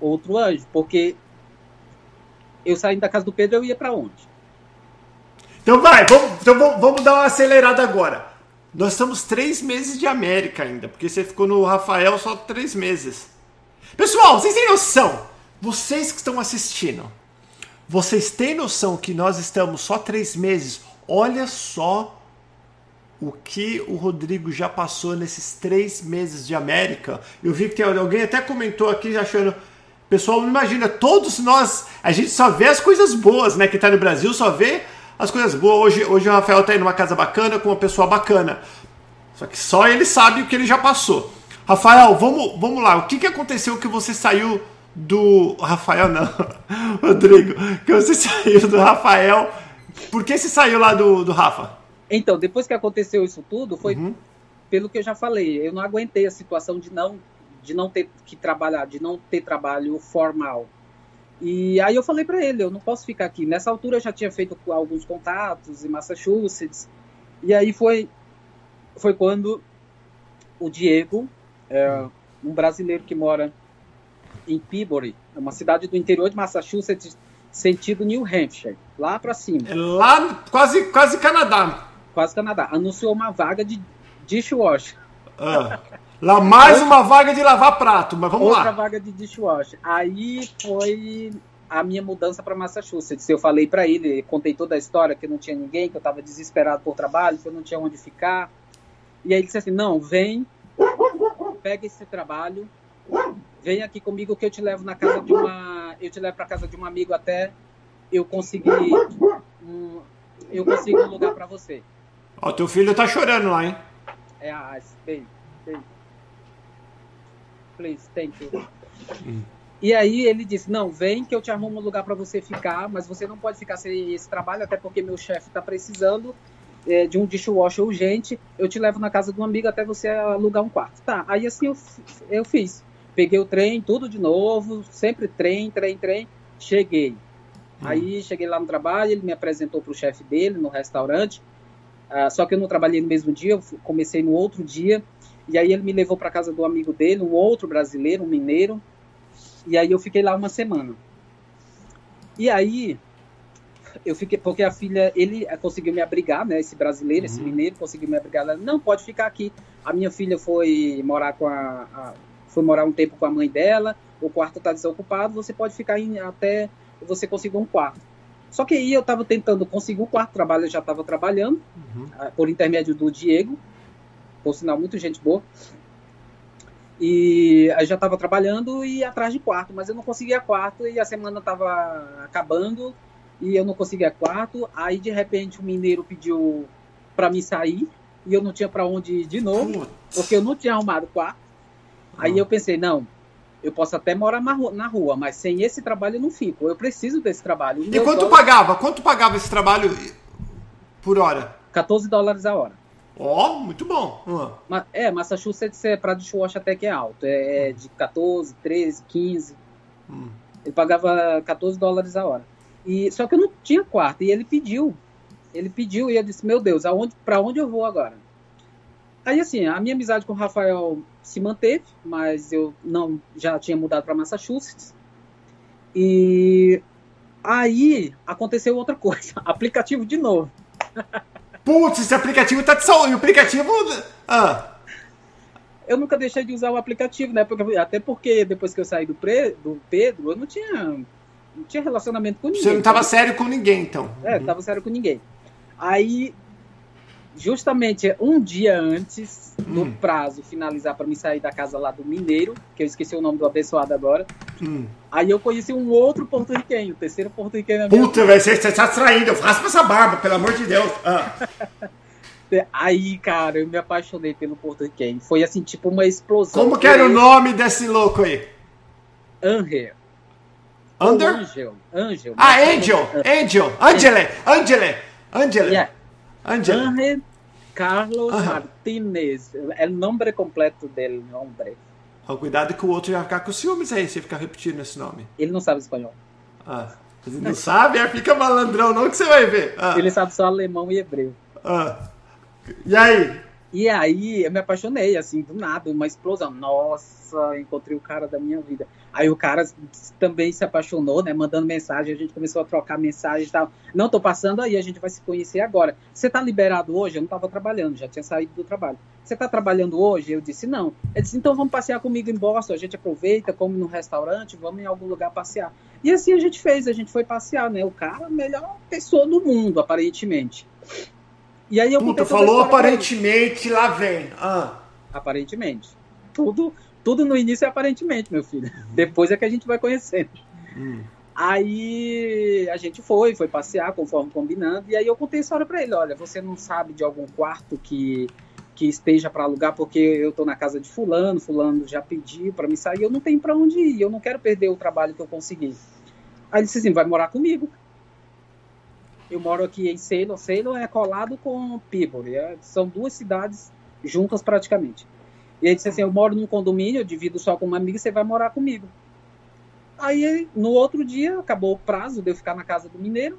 outro anjo, porque eu saindo da casa do Pedro, eu ia para onde? Então vai, vamos, então vamos dar uma acelerada agora. Nós estamos três meses de América ainda, porque você ficou no Rafael só três meses. Pessoal, vocês têm noção? Vocês que estão assistindo, vocês têm noção que nós estamos só três meses? Olha só o que o Rodrigo já passou nesses três meses de América. Eu vi que tem alguém até comentou aqui achando Pessoal, imagina, todos nós, a gente só vê as coisas boas, né? Que tá no Brasil, só vê as coisas boas. Hoje, hoje o Rafael tá em uma casa bacana, com uma pessoa bacana. Só que só ele sabe o que ele já passou. Rafael, vamos, vamos lá. O que, que aconteceu que você saiu do. Rafael, não. Rodrigo, que você saiu do Rafael. Por que você saiu lá do, do Rafa? Então, depois que aconteceu isso tudo, foi uhum. pelo que eu já falei. Eu não aguentei a situação de não de não ter que trabalhar, de não ter trabalho formal. E aí eu falei para ele, eu não posso ficar aqui. Nessa altura eu já tinha feito alguns contatos em Massachusetts. E aí foi foi quando o Diego, é, um brasileiro que mora em Peabody, uma cidade do interior de Massachusetts, sentido New Hampshire, lá para cima. É lá quase quase Canadá. Quase Canadá. Anunciou uma vaga de dishwasher. Ah. Lá mais uma vaga de lavar prato, mas vamos outra lá. Outra vaga de dishwasher. Aí foi a minha mudança para Massachusetts. Eu falei para ele, contei toda a história, que não tinha ninguém, que eu estava desesperado por trabalho, que eu não tinha onde ficar. E aí ele disse assim: "Não, vem, pega esse trabalho, vem aqui comigo que eu te levo na casa de uma, eu te levo para casa de um amigo até eu conseguir um, eu consigo um lugar para você." Ó, teu filho tá chorando lá, hein? É, ah, bem, bem please, thank you. Hum. E aí ele disse, não, vem que eu te arrumo um lugar para você ficar, mas você não pode ficar sem esse trabalho, até porque meu chefe está precisando. é, de um dishwasher urgente, eu te levo na casa de um amigo até você alugar um quarto. Tá, aí assim eu, eu fiz. Peguei o trem, tudo de novo, sempre trem, trem, trem. Cheguei. Hum. Aí cheguei lá no trabalho, ele me apresentou para o chefe dele no restaurante. Uh, só que eu não trabalhei no mesmo dia, eu comecei no outro dia. E aí ele me levou para casa do amigo dele, um outro brasileiro, um mineiro. E aí eu fiquei lá uma semana. E aí eu fiquei porque a filha ele conseguiu me abrigar, né? Esse brasileiro, uhum. esse mineiro conseguiu me abrigar. Ela, não pode ficar aqui. A minha filha foi morar com a, a foi morar um tempo com a mãe dela. O quarto está desocupado. Você pode ficar em, até você conseguir um quarto. Só que aí eu estava tentando conseguir um quarto trabalho, eu já estava trabalhando uhum. Ah, por intermédio do Diego, por sinal muito gente boa. E aí já estava trabalhando e atrás de quarto, mas eu não conseguia quarto e a semana estava acabando e eu não conseguia quarto. Aí de repente o mineiro pediu para mim sair e eu não tinha para onde ir de novo, porque eu não tinha arrumado quarto. Aí ah. eu pensei, não, eu posso até morar na rua, mas sem esse trabalho eu não fico. Eu preciso desse trabalho. E quanto dólares... pagava? Quanto pagava esse trabalho por hora? 14 dólares a hora. Ó, oh, muito bom. Uhum. É, Massachusetts é para dishwasher até que é alto. É, é de 14, 13, 15. Hum. Ele pagava 14 dólares a hora. E só que eu não tinha quarto e ele pediu. Ele pediu e eu disse: "Meu Deus, aonde para onde eu vou agora?" Aí assim, a minha amizade com o Rafael se manteve, mas eu não já tinha mudado para Massachusetts. E aí aconteceu outra coisa, aplicativo de novo. Putz, esse aplicativo tá de saúde. O aplicativo. Ah. Eu nunca deixei de usar o aplicativo, né? Porque, até porque depois que eu saí do, pre, do Pedro, eu não tinha não tinha relacionamento com ninguém. Você não estava sério com ninguém, então. É, não tava sério com ninguém. Aí, justamente um dia antes do hum. prazo finalizar para me sair da casa lá do Mineiro, que eu esqueci o nome do abençoado agora, hum. aí eu conheci um outro porto-riquenho, o terceiro porto-riquenho Puta, velho, você está traindo, eu faço essa barba, pelo amor de Deus. Ah. Aí, cara, eu me apaixonei pelo porto-riquenho. Foi assim, tipo uma explosão. Como que era o nome desse louco aí? Angel. Under? Angel. Angel. Ah, Angel. Angel. Angele. Angele. Angele. Yeah. Angel. Angel Carlos -huh. Martinez. É o nome completo dele, nome. Oh, cuidado que o outro vai ficar com ciúmes aí, se ficar repetindo esse nome. Ele não sabe espanhol. Ah. Ele não sabe? É, fica malandrão, não que você vai ver. Ah. Ele sabe só alemão e hebreu. Ah. E aí? E aí eu me apaixonei, assim, do nada, uma explosão. Nossa, encontrei o cara da minha vida. Aí o cara também se apaixonou, né? Mandando mensagem, a gente começou a trocar mensagem e tal. Não tô passando aí, a gente vai se conhecer agora. Você tá liberado hoje? Eu não tava trabalhando, já tinha saído do trabalho. Você tá trabalhando hoje? Eu disse, não. Ele disse, então vamos passear comigo em Boston. A gente aproveita, come no restaurante, vamos em algum lugar passear. E assim a gente fez, a gente foi passear, né? O cara, melhor pessoa do mundo, aparentemente. E aí eu Puta, falou aparentemente, lá vem. Ah. Aparentemente. Tudo, tudo no início é aparentemente, meu filho. Uhum. Depois é que a gente vai conhecendo. Hum. Aí a gente foi, foi passear conforme combinando. E aí eu contei a história para ele: olha, você não sabe de algum quarto que, que esteja para alugar porque eu tô na casa de Fulano, Fulano já pediu para me sair, eu não tenho para onde ir, eu não quero perder o trabalho que eu consegui. Aí ele disse assim: vai morar comigo. Eu moro aqui em Ceylon. Ceylon é colado com Peabody. É, são duas cidades juntas praticamente. E ele disse assim: Eu moro num condomínio, eu divido só com uma amiga, você vai morar comigo. Aí, no outro dia, acabou o prazo de eu ficar na casa do mineiro.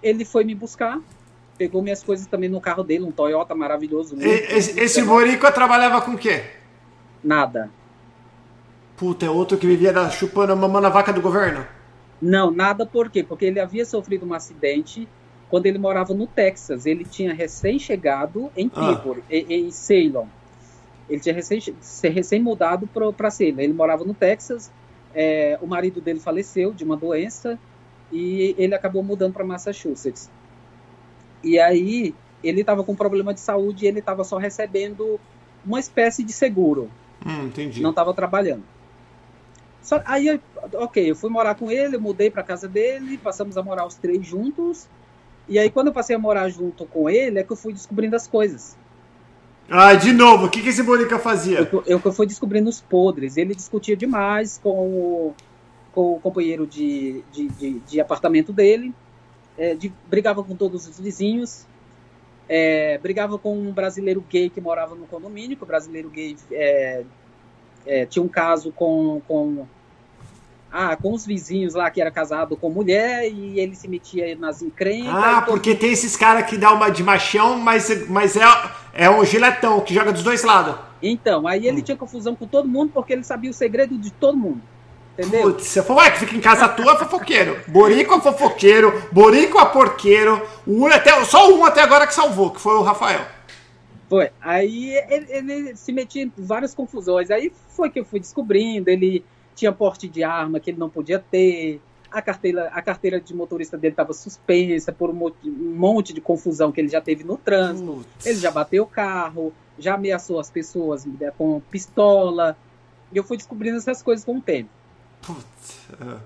Ele foi me buscar, pegou minhas coisas também no carro dele, um Toyota maravilhoso. Muito, esse esse Borico trabalhava com o quê? Nada. Puta, é outro que vivia da, chupando, a vaca do governo? Não, nada por quê? Porque ele havia sofrido um acidente quando ele morava no Texas. Ele tinha recém-chegado em Peabody, ah. em, em, Ceylon. Ele tinha recém, recém mudado para Ceylon. Ele morava no Texas. É, o marido dele faleceu de uma doença e ele acabou mudando para Massachusetts. E aí ele estava com problema de saúde e ele estava só recebendo uma espécie de seguro. Hum, entendi. Não estava trabalhando. Só, aí, ok, eu fui morar com ele, mudei para casa dele, passamos a morar os três juntos. E aí, quando eu passei a morar junto com ele, é que eu fui descobrindo as coisas. Ah, de novo, o que, que esse Bonica fazia? Eu, eu, fui descobrindo os podres. Ele discutia demais com o, com o companheiro de, de, de, de apartamento dele, é, de, brigava com todos os vizinhos. É, brigava com um brasileiro gay que morava no condomínio, que o brasileiro gay é, é, tinha um caso com, com, ah, com os vizinhos lá que era casado com mulher e ele se metia nas encrencas. Ah, porque tem esses caras que dá uma de machão, mas, mas é, é um giletão que joga dos dois lados. Então, aí ele hum. tinha confusão com todo mundo porque ele sabia o segredo de todo mundo. Entendeu? Putz, você falou, ué, que fica em casa tua, é fofoqueiro. Borico é fofoqueiro, Borico é porqueiro. O até, só um até agora que salvou, que foi o Rafael. Foi. Aí ele, ele, se metia em várias confusões. Aí foi que eu fui descobrindo. Ele tinha porte de arma que ele não podia ter. A carteira, a carteira de motorista dele estava suspensa por um monte de confusão que ele já teve no trânsito. Putz. Ele já bateu o carro, já ameaçou as pessoas né, com pistola. E eu fui descobrindo essas coisas com o tempo. Putz. Uh.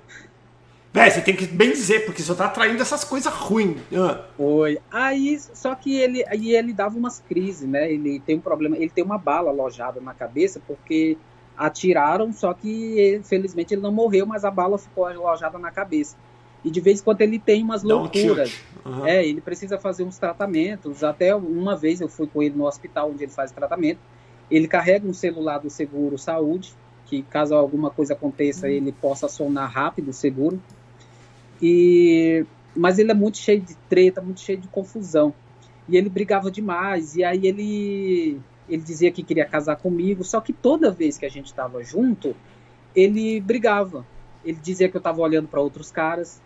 Véi, você tem que bem dizer, porque você tá atraindo essas coisas ruins. Uh. Foi. Aí, só que ele, aí ele dava umas crises, né? Ele tem um problema, ele tem uma bala alojada na cabeça, porque atiraram, só que felizmente ele não morreu, mas a bala ficou alojada na cabeça. E de vez em quando ele tem umas loucuras. Uhum. É, ele precisa fazer uns tratamentos. Até uma vez eu fui com ele no hospital onde ele faz tratamento. Ele carrega um celular do seguro saúde que caso alguma coisa aconteça, ele possa acionar rápido o seguro. E mas ele é muito cheio de treta, muito cheio de confusão. E ele brigava demais. E aí ele ele dizia que queria casar comigo, só que toda vez que a gente estava junto, ele brigava. Ele dizia que eu estava olhando para outros caras,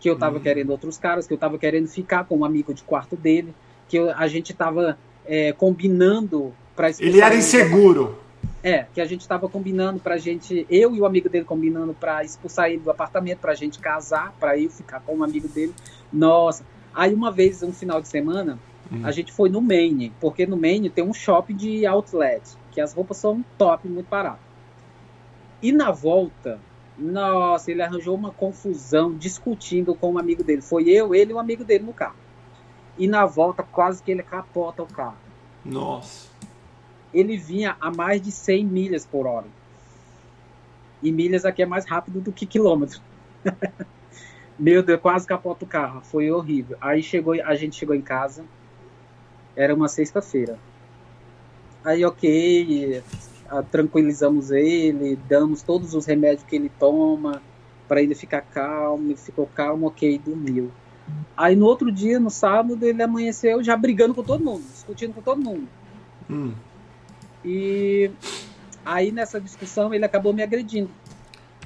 que eu estava uhum. querendo outros caras, que eu estava querendo ficar com um amigo de quarto dele, que eu, a gente estava é, combinando para Ele era inseguro. É, que a gente estava combinando pra gente, eu e o amigo dele combinando para expulsar ele do apartamento, pra gente casar, pra eu ficar com um amigo dele. Nossa. Aí uma vez, um final de semana, hum. a gente foi no Maine, porque no Maine tem um shopping de outlet, que as roupas são top, muito barato. E na volta, nossa, ele arranjou uma confusão discutindo com um amigo dele. Foi eu, ele e o um amigo dele no carro. E na volta, quase que ele capota o carro. Nossa ele vinha a mais de 100 milhas por hora. E milhas aqui é mais rápido do que quilômetro. Meu Deus, quase capota o carro. Foi horrível. Aí chegou, a gente chegou em casa. Era uma sexta-feira. Aí, ok, tranquilizamos ele, damos todos os remédios que ele toma para ele ficar calmo. Ele ficou calmo, ok, dormiu. Aí no outro dia, no sábado, ele amanheceu já brigando com todo mundo, discutindo com todo mundo. Hum. E aí nessa discussão ele acabou me agredindo.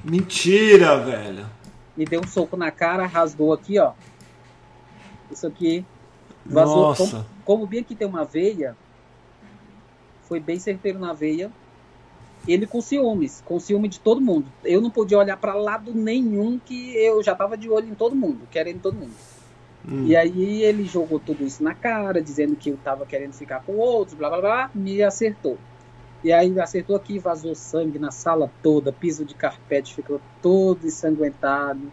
Mentira, velho. Me deu um soco na cara, rasgou aqui, ó. Isso aqui vazou. Nossa. Como, como bem aqui tem uma veia, foi bem certeiro na veia. Ele com ciúmes, com ciúme de todo mundo. Eu não podia olhar para lado nenhum que eu já tava de olho em todo mundo, querendo todo mundo. Hum. E aí ele jogou tudo isso na cara, dizendo que eu tava querendo ficar com outros, blá blá blá, me acertou. E aí acertou aqui, vazou sangue na sala toda, piso de carpete ficou todo ensanguentado.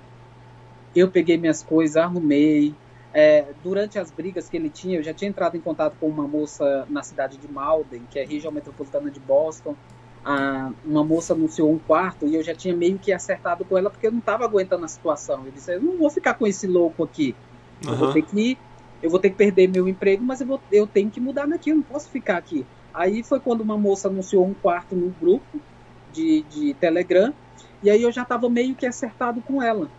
Eu peguei minhas coisas, arrumei. É, durante as brigas que ele tinha, eu já tinha entrado em contato com uma moça na cidade de Malden, que é região metropolitana de Boston. Ah, uma moça anunciou um quarto e eu já tinha meio que acertado com ela porque eu não estava aguentando a situação. Eu disse: eu não vou ficar com esse louco aqui. Eu uhum. vou ter que eu vou ter que perder meu emprego, mas eu, vou, eu tenho que mudar daqui, eu não posso ficar aqui. Aí foi quando uma moça anunciou um quarto no grupo de, de Telegram, e aí eu já estava meio que acertado com ela.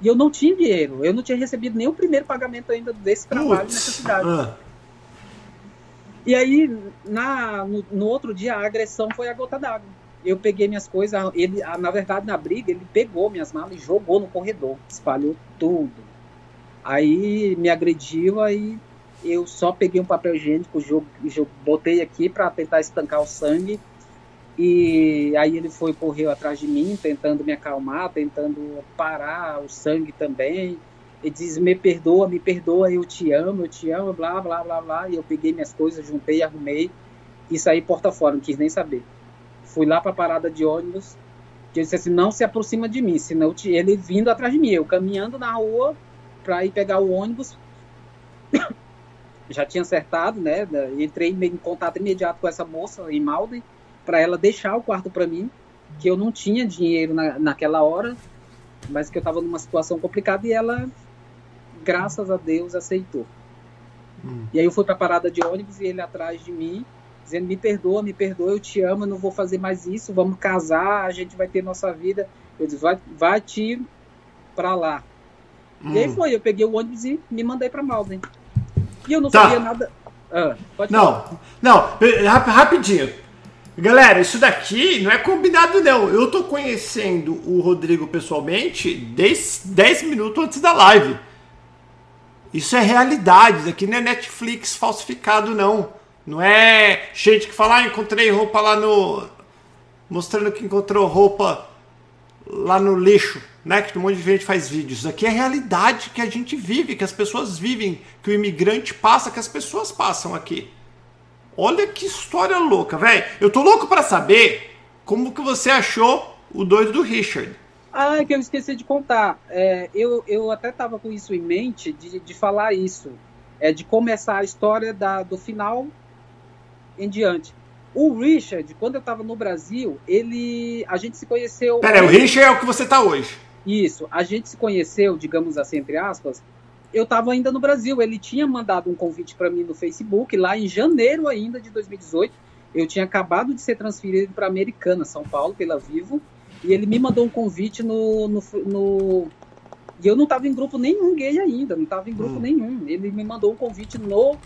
E eu não tinha dinheiro, eu não tinha recebido nem o primeiro pagamento ainda desse trabalho Putz, nessa cidade. Ah. E aí, na, no, no, outro dia, a agressão foi a gota d'água. Eu peguei minhas coisas, ele, na verdade, na briga, ele pegou minhas malas e jogou no corredor, espalhou tudo. Aí me agrediu, aí eu só peguei um papel higiênico, jogo, jogo, botei aqui para tentar estancar o sangue. E aí ele foi correu atrás de mim, tentando me acalmar, tentando parar o sangue também. Ele diz: Me perdoa, me perdoa, eu te amo, eu te amo, blá, blá, blá, blá. E eu peguei minhas coisas, juntei, arrumei e saí porta fora, não quis nem saber. Fui lá para a parada de ônibus, eu disse assim: Não se aproxima de mim, senão ele vindo atrás de mim, eu caminhando na rua para ir pegar o ônibus. Já tinha acertado, né? Entrei em contato imediato com essa moça em Malden para ela deixar o quarto para mim, que eu não tinha dinheiro na, naquela hora, mas que eu estava numa situação complicada e ela, graças a Deus, aceitou. Hum. E aí eu fui pra parada de ônibus e ele atrás de mim, dizendo: Me perdoa, me perdoa, eu te amo, eu não vou fazer mais isso, vamos casar, a gente vai ter nossa vida. Eu disse: Vai, vai te pra lá. Hum. E aí hum. foi, eu peguei o ônibus e me mandei pra Malden. E eu não tá. sabia nada. Ah, não, falar. não, rapidinho. Galera, isso daqui não é combinado, não. Eu tô conhecendo o Rodrigo pessoalmente 10, 10 minutos antes da live. Isso é realidade. Isso aqui não é Netflix falsificado, não. Não é gente que fala, ah, encontrei roupa lá no. Mostrando que encontrou roupa lá no lixo, né? Que um monte de gente faz vídeos. Isso aqui é realidade que a gente vive, que as pessoas vivem, que o imigrante passa, que as pessoas passam aqui. Olha que história louca, velho. Eu tô louco para saber como que você achou o doido do Richard. Ah, é que eu esqueci de contar. É, eu, eu até tava com isso em mente, de, de falar isso. É de começar a história da, do final em diante. O Richard, quando eu tava no Brasil, ele. A gente se conheceu. Pera, o Richard é o que você tá hoje. Isso. A gente se conheceu, digamos assim, entre aspas, eu estava ainda no Brasil. Ele tinha mandado um convite para mim no Facebook, lá em janeiro ainda de 2018. Eu tinha acabado de ser transferido para Americana, São Paulo, pela Vivo. E ele me mandou um convite no. no, no... E eu não estava em grupo nenhum gay ainda, não estava em grupo hum. nenhum. Ele me mandou um convite no,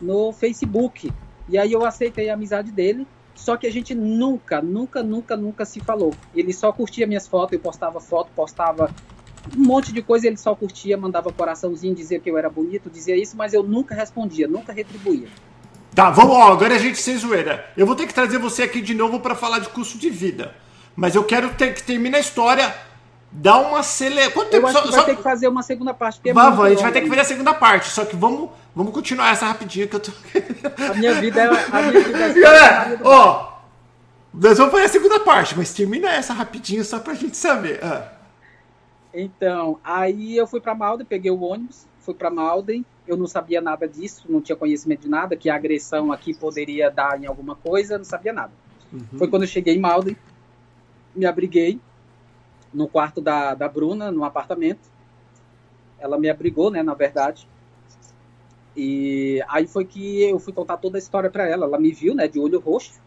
no Facebook. E aí eu aceitei a amizade dele. Só que a gente nunca, nunca, nunca, nunca se falou. Ele só curtia minhas fotos, eu postava foto, postava um monte de coisa, ele só curtia, mandava coraçãozinho, dizia que eu era bonito, dizia isso, mas eu nunca respondia, nunca retribuía. Tá, vamos, ó, agora a gente sem zoeira. Eu vou ter que trazer você aqui de novo para falar de custo de vida. Mas eu quero ter que terminar a história, dar uma cele... Quanto tempo? Eu acho só, vai só... ter que fazer uma segunda parte. É Vamos, a gente vai ter que fazer a segunda parte, só que vamos, vamos continuar essa rapidinho que eu tô... a minha vida é... A minha vida é... Galera, ó, nós vamos fazer a segunda parte, mas termina essa rapidinho só pra gente saber. Ah. Então, aí eu fui para Malden, peguei o ônibus, fui para Malden. Eu não sabia nada disso, não tinha conhecimento de nada, que a agressão aqui poderia dar em alguma coisa, não sabia nada. Uhum. Foi quando eu cheguei em Malden, me abriguei no quarto da, da Bruna, no apartamento. Ela me abrigou, né, na verdade. E aí foi que eu fui contar toda a história para ela. Ela me viu, né, de olho roxo.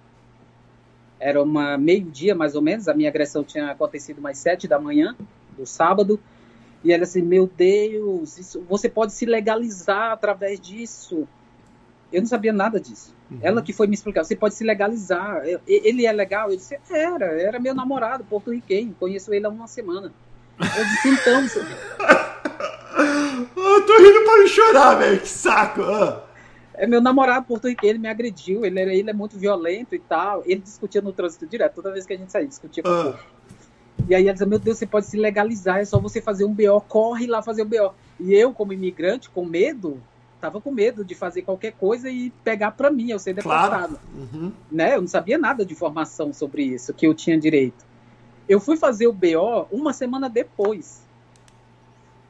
Era uma meio-dia, mais ou menos. A minha agressão tinha acontecido mais sete da manhã do sábado. E ela assim, meu Deus, isso, você pode se legalizar através disso. Eu não sabia nada disso. Uhum. Ela que foi me explicar, você pode se legalizar. Ele é legal? Eu disse, era, era meu namorado, porto-riquenho, conheço ele há uma semana. Eu disse, então. eu tô rindo para chorar, velho, que saco. Ah. É meu namorado porto-riquenho, ele me agrediu, ele, era, ele é muito violento e tal. Ele discutia no trânsito direto, toda vez que a gente saía, discutia com ah. o e aí ela diz, meu Deus, você pode se legalizar, é só você fazer um BO, corre lá fazer o BO. E eu, como imigrante, com medo, tava com medo de fazer qualquer coisa e pegar para mim, eu ser deportado. Claro. Uhum. Né? Eu não sabia nada de informação sobre isso, que eu tinha direito. Eu fui fazer o BO uma semana depois.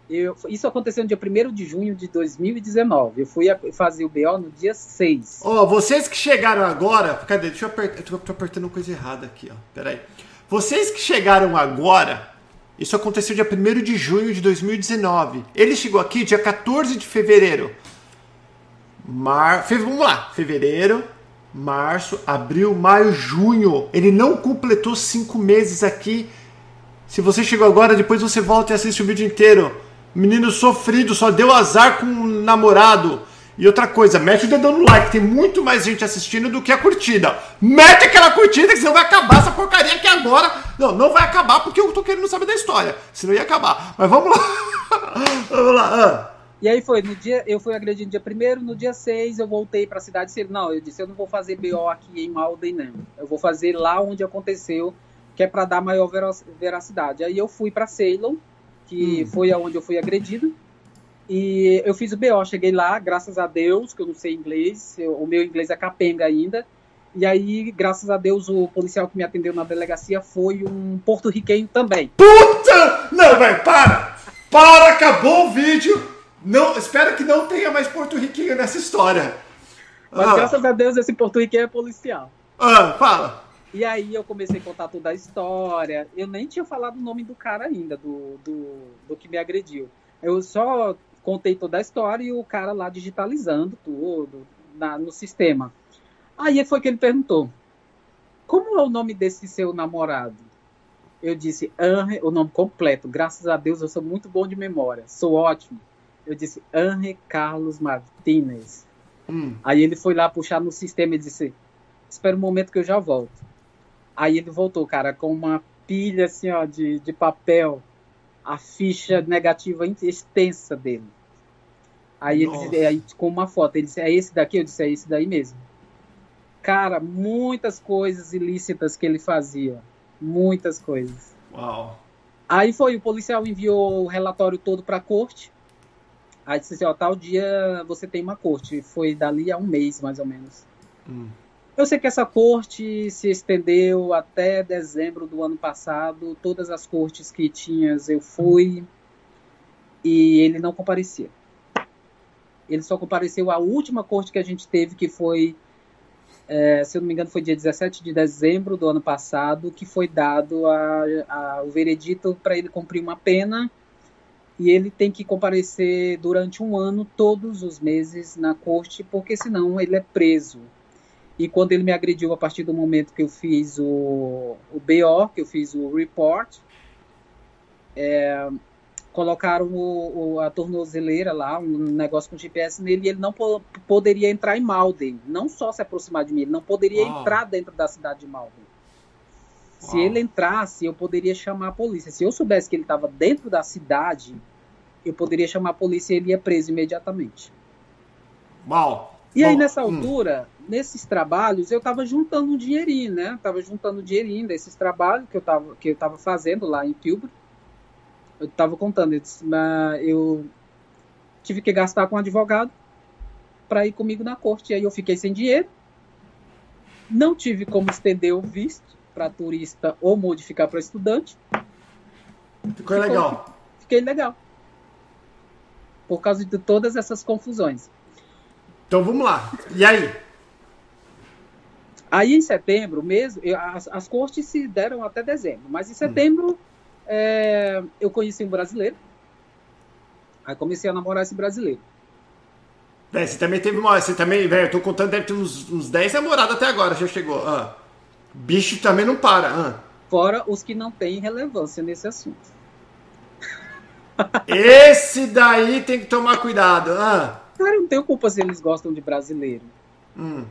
Eu, isso aconteceu no dia 1 de junho de 2019. Eu fui fazer o BO no dia 6. Ó, oh, vocês que chegaram agora. Cadê? Deixa eu apertar. Eu tô apertando coisa errada aqui, ó. Peraí. Vocês que chegaram agora, isso aconteceu dia 1 de junho de 2019. Ele chegou aqui dia 14 de fevereiro. Mar... Fe... Vamos lá. Fevereiro, março, abril, maio, junho. Ele não completou cinco meses aqui. Se você chegou agora, depois você volta e assiste o vídeo inteiro. Menino sofrido, só deu azar com um namorado e outra coisa, mete o dedão no like, tem muito mais gente assistindo do que a curtida. Mete aquela curtida que senão vai acabar essa porcaria aqui agora. Não, não vai acabar porque eu tô querendo saber da história. Senão ia acabar. Mas vamos lá. vamos lá. Ah. E aí foi, no dia, eu fui agredido no dia primeiro, no dia 6 eu voltei para a cidade e não, eu disse, eu não vou fazer BO aqui em Malden não. Eu vou fazer lá onde aconteceu, que é para dar maior veracidade. Aí eu fui para Ceylon, que hum. foi aonde eu fui agredido. E eu fiz o BO, cheguei lá, graças a Deus, que eu não sei inglês, eu, o meu inglês é capenga ainda. E aí, graças a Deus, o policial que me atendeu na delegacia foi um porto-riquenho também. Puta! Não, velho, para! Para, acabou o vídeo! Não, espero que não tenha mais porto-riquenho nessa história. Mas ah. graças a Deus esse porto-riquenho é policial. Ah, fala. E aí eu comecei a contar toda a história. Eu nem tinha falado o nome do cara ainda, do, do, do que me agrediu. Eu só contei toda a história e o cara lá digitalizando tudo na, no sistema. Aí foi que ele perguntou: Como é o nome desse seu namorado? Eu disse, Henry, o nome completo. Graças a Deus eu sou muito bom de memória. Sou ótimo. Eu disse, Henry Carlos Martinez. Hum. Aí ele foi lá puxar no sistema e disse, espera um momento que eu já volto. Aí ele voltou, cara, com uma pilha assim, ó, de, de papel, a ficha negativa extensa dele. Aí ele aí, com uma foto, ele disse, é esse daqui? Eu disse, é esse daí mesmo. Cara, muitas coisas ilícitas que ele fazia. Muitas coisas. Uau. Aí foi, o policial enviou o relatório todo para a corte. Aí disse assim, ó, tal dia você tem uma corte. Foi dali a um mês, mais ou menos. Hum. Eu sei que essa corte se estendeu até dezembro do ano passado. Todas as cortes que tinhas eu fui. E ele não comparecia. Ele só compareceu à última corte que a gente teve, que foi é, se eu não me engano, foi dia 17 de dezembro do ano passado, que foi dado a, a, o veredito para ele cumprir uma pena e ele tem que comparecer durante um ano, todos os meses, na corte, porque senão ele é preso. E quando ele me agrediu a partir do momento que eu fiz o, o BO, que eu fiz o report, é, colocaram o, o, a tornozeleira lá, um negócio com GPS nele, e ele não po poderia entrar em Malden. Não só se aproximar de mim, ele não poderia oh. entrar dentro da cidade de Malden. Se oh. ele entrasse, eu poderia chamar a polícia. Se eu soubesse que ele estava dentro da cidade, eu poderia chamar a polícia e ele ia preso imediatamente. Mal. E aí, nessa hum. altura, hum. nesses trabalhos, eu estava juntando um dinheirinho, né? Tava juntando um dinheirinho desses trabalhos que eu estava que eu tava fazendo lá em Tilbury eu estava contando, eu, disse, eu tive que gastar com um advogado para ir comigo na corte. E aí eu fiquei sem dinheiro, não tive como estender o visto para turista ou modificar para estudante. Ficou, Ficou legal. Fiquei legal. Por causa de todas essas confusões. Então vamos lá. E aí? Aí em setembro mesmo, as, as cortes se deram até dezembro, mas em setembro hum é, eu conheci um brasileiro. Aí comecei a namorar esse brasileiro. É, você também teve uma. Você também, velho, eu tô contando, deve ter uns, uns 10 namorados até agora, já chegou. Ah. Bicho também não para. Ah. Fora os que não têm relevância nesse assunto. Esse daí tem que tomar cuidado. Ah. Cara, não tenho culpa se eles gostam de brasileiro. Hum.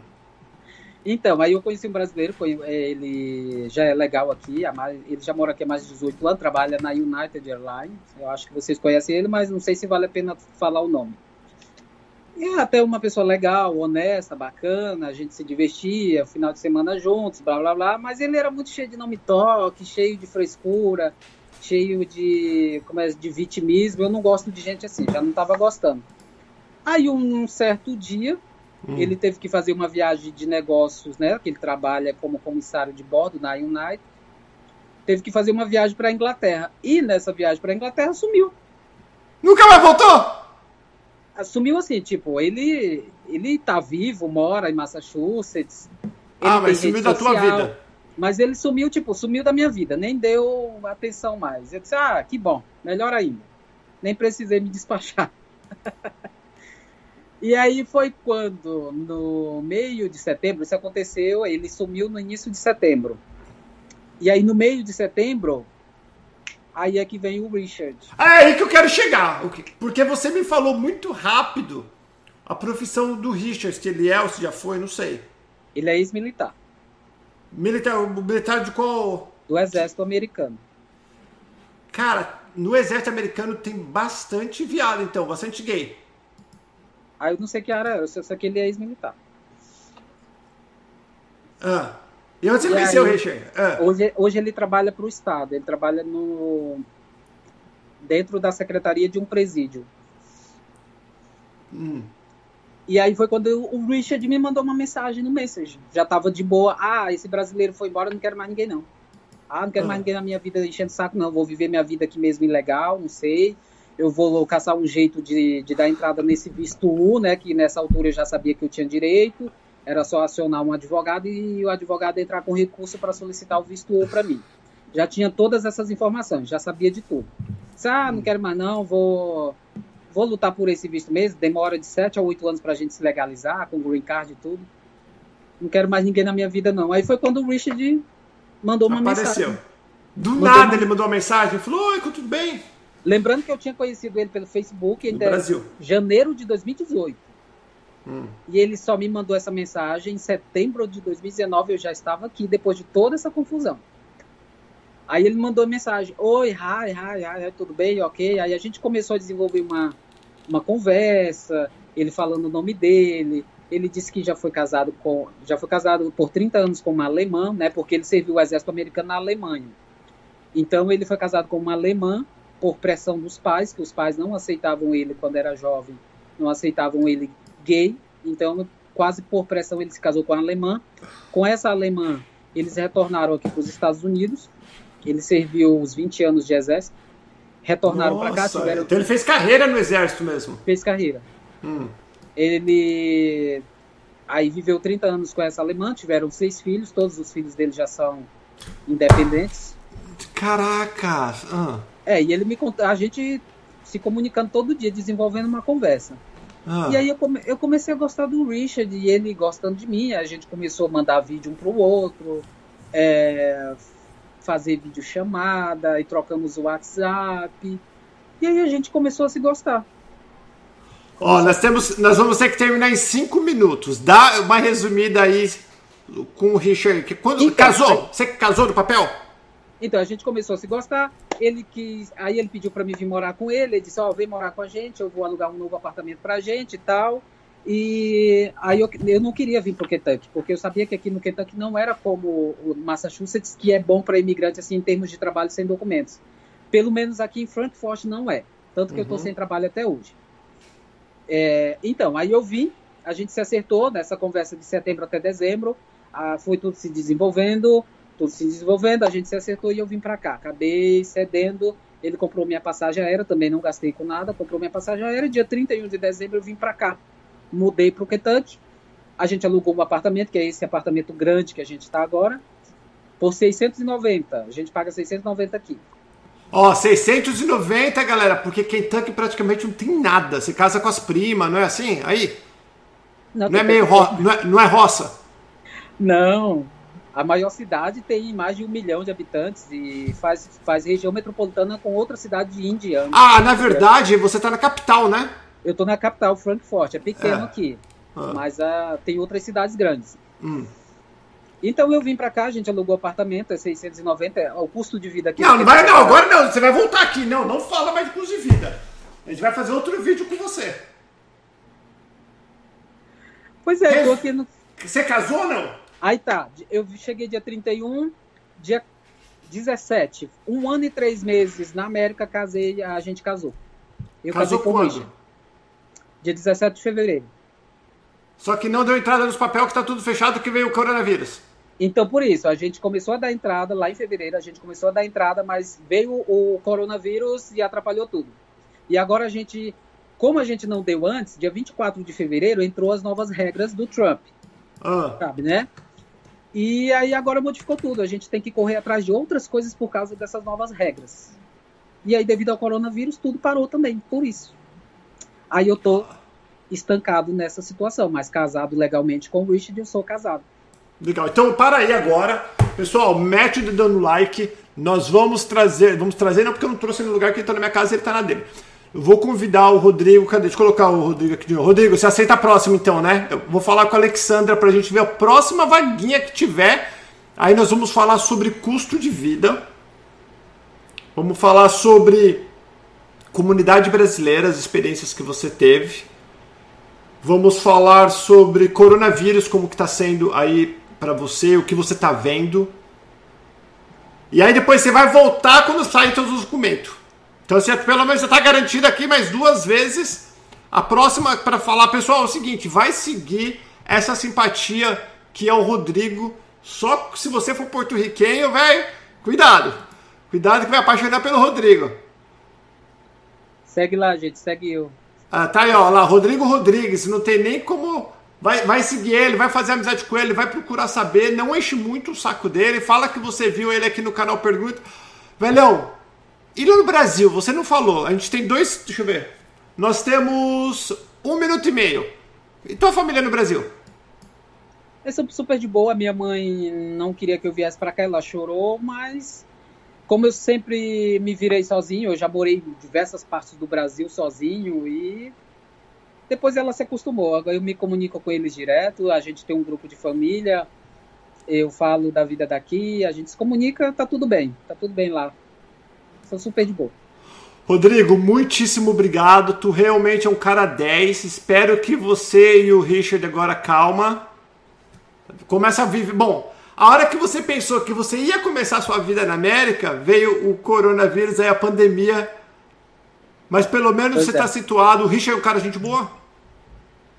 Então, aí eu conheci um brasileiro, foi, é, ele já é legal aqui, ele já mora aqui há mais de 18 anos, trabalha na United Airlines. Eu acho que vocês conhecem ele, mas não sei se vale a pena falar o nome. E é até uma pessoa legal, honesta, bacana, a gente se divertia, final de semana juntos, blá blá blá, mas ele era muito cheio de nome toque, cheio de frescura, cheio de, como é, de vitimismo. Eu não gosto de gente assim, já não estava gostando. Aí um certo dia, Hum. Ele teve que fazer uma viagem de negócios, né? Que ele trabalha como comissário de bordo na United. Teve que fazer uma viagem para a Inglaterra. E nessa viagem para a Inglaterra sumiu. Nunca mais voltou? Sumiu assim, tipo, ele ele tá vivo, mora em Massachusetts. ah, mas sumiu da social, tua vida. Mas ele sumiu, tipo, sumiu da minha vida, nem deu atenção mais. Eu disse, ah, que bom, melhor ainda. Nem precisei me despachar. E aí foi quando, no meio de setembro, isso aconteceu, ele sumiu no início de setembro. E aí no meio de setembro, aí é que vem o Richard. É aí que eu quero chegar, porque você me falou muito rápido a profissão do Richard, se ele é ou se já foi, não sei. Ele é ex-militar. Militar, militar de qual? Do exército americano. Cara, no exército americano tem bastante viado, então, bastante gay. Aí eu não sei que área era, eu sei que ele é ex-militar. Ah. E onde você conheceu o Richard? Ah. Hoje, hoje ele trabalha para o Estado, ele trabalha no dentro da secretaria de um presídio. Hum. E aí foi quando o Richard me mandou uma mensagem no Message. Já tava de boa. Ah, esse brasileiro foi embora, não quero mais ninguém não. Ah, não quero ah. mais ninguém na minha vida enchendo saco, não. Vou viver minha vida aqui mesmo ilegal, não sei eu vou caçar um jeito de, de dar entrada nesse visto U, né, que nessa altura eu já sabia que eu tinha direito, era só acionar um advogado e o advogado entrar com recurso para solicitar o visto U para mim. Já tinha todas essas informações, já sabia de tudo. Disse, ah, não quero mais não, vou, vou lutar por esse visto mesmo. Demora de 7 a 8 anos para a gente se legalizar, com green card e tudo. Não quero mais ninguém na minha vida, não. Aí foi quando o Richard mandou uma Apareceu. mensagem. Do mandou nada uma... ele mandou uma mensagem, falou, oi, tudo bem? Lembrando que eu tinha conhecido ele pelo Facebook em janeiro de 2018. Hum. E ele só me mandou essa mensagem em setembro de 2019. Eu já estava aqui depois de toda essa confusão. Aí ele mandou mensagem: Oi, hi, hi, hi, tudo bem? Ok. Aí a gente começou a desenvolver uma, uma conversa. Ele falando o nome dele. Ele disse que já foi casado com já foi casado por 30 anos com uma alemã, né? Porque ele serviu o exército americano na Alemanha. Então ele foi casado com uma alemã por pressão dos pais, que os pais não aceitavam ele quando era jovem, não aceitavam ele gay. Então quase por pressão ele se casou com a alemã. Com essa alemã eles retornaram aqui para os Estados Unidos. Ele serviu os 20 anos de exército. Retornaram para cá. Tiveram... Então ele fez carreira no exército mesmo? Fez carreira. Hum. Ele aí viveu 30 anos com essa alemã, tiveram seis filhos, todos os filhos dele já são independentes. Caraca! Ah. É, e ele me conta, a gente se comunicando todo dia, desenvolvendo uma conversa. Ah. E aí eu, come, eu, comecei a gostar do Richard e ele gostando de mim, a gente começou a mandar vídeo um pro outro, é, fazer vídeo chamada, e trocamos o WhatsApp. E aí a gente começou a se gostar. Ó, nós temos, nós vamos ter que terminar em cinco minutos. Dá uma resumida aí com o Richard. Quando então, casou? Você casou no papel? Então a gente começou a se gostar. Ele quis, aí ele pediu para mim vir morar com ele. Ele disse: "Ó, oh, vem morar com a gente. Eu vou alugar um novo apartamento para a gente e tal." E aí eu, eu não queria vir para o Kentucky, porque eu sabia que aqui no Kentucky não era como o Massachusetts, que é bom para imigrante assim em termos de trabalho sem documentos. Pelo menos aqui em Frankfurt não é. Tanto que uhum. eu estou sem trabalho até hoje. É, então, aí eu vim, a gente se acertou nessa conversa de setembro até dezembro, ah, foi tudo se desenvolvendo, tudo se desenvolvendo, a gente se acertou e eu vim para cá. Acabei cedendo, ele comprou minha passagem aérea, também não gastei com nada, comprou minha passagem aérea, dia 31 de dezembro eu vim para cá. Mudei para o Kentucky, a gente alugou um apartamento, que é esse apartamento grande que a gente está agora, por 690. A gente paga 690 aqui. Ó, 690, galera, porque Kentucky praticamente não tem nada. Você casa com as primas, não é assim? Aí? Não, não é meio ro... não, é, não é roça? Não. A maior cidade tem mais de um milhão de habitantes e faz, faz região metropolitana com outra cidade de Indiana. Ah, na verdade, você tá na capital, né? Eu tô na capital, Frankfurt. É pequeno é. aqui. Ah. Mas uh, tem outras cidades grandes. Hum. Então eu vim para cá, a gente alugou apartamento, é 690, é o custo de vida aqui. Não, não vai, não, agora não, você vai voltar aqui. Não, não fala mais de custo de vida. A gente vai fazer outro vídeo com você. Pois é, eu tô aqui no... Você casou ou não? Aí tá, eu cheguei dia 31, dia 17, um ano e três meses na América, casei, a gente casou. Eu casou casei com quando? Dia 17 de fevereiro. Só que não deu entrada nos papéis que tá tudo fechado que veio o coronavírus. Então, por isso, a gente começou a dar entrada lá em fevereiro, a gente começou a dar entrada, mas veio o coronavírus e atrapalhou tudo. E agora a gente, como a gente não deu antes, dia 24 de fevereiro entrou as novas regras do Trump. Ah. Sabe, né? E aí agora modificou tudo. A gente tem que correr atrás de outras coisas por causa dessas novas regras. E aí, devido ao coronavírus, tudo parou também, por isso. Aí eu tô estancado nessa situação, mas casado legalmente com o Richard, eu sou casado. Legal. Então, para aí agora. Pessoal, mete o dedo no like. Nós vamos trazer. Vamos trazer, não porque eu não trouxe no lugar que ele está na minha casa, ele está na dele. Eu vou convidar o Rodrigo. Cadê? Deixa eu colocar o Rodrigo aqui de novo. Rodrigo, você aceita a próxima então, né? Eu vou falar com a Alexandra para a gente ver a próxima vaguinha que tiver. Aí nós vamos falar sobre custo de vida. Vamos falar sobre comunidade brasileira, as experiências que você teve. Vamos falar sobre coronavírus, como que está sendo aí para você, o que você está vendo. E aí depois você vai voltar quando sair todos os documentos. Então você, pelo menos você está garantido aqui mais duas vezes. A próxima para falar, pessoal, é o seguinte, vai seguir essa simpatia que é o Rodrigo. Só se você for porto-riquenho, velho, cuidado. Cuidado que vai apaixonar pelo Rodrigo. Segue lá, gente, segue eu. Ah, tá aí, ó, lá, Rodrigo Rodrigues, não tem nem como Vai, vai seguir ele, vai fazer amizade com ele, vai procurar saber, não enche muito o saco dele, fala que você viu ele aqui no canal Pergunta. Velhão, e no Brasil, você não falou, a gente tem dois, deixa eu ver, Nós temos um minuto e meio. E tua família no Brasil? Eu sou super de boa. Minha mãe não queria que eu viesse para cá, ela chorou, mas como eu sempre me virei sozinho, eu já morei em diversas partes do Brasil sozinho e depois ela se acostumou. Agora eu me comunico com eles direto, a gente tem um grupo de família, eu falo da vida daqui, a gente se comunica, tá tudo bem, tá tudo bem lá. Sou super de boa. Rodrigo, muitíssimo obrigado. Tu realmente é um cara 10. Espero que você e o Richard agora calma. Começa a viver. Bom, a hora que você pensou que você ia começar a sua vida na América, veio o coronavírus, aí a pandemia. Mas pelo menos pois você está é. situado. O Richard é um cara gente boa?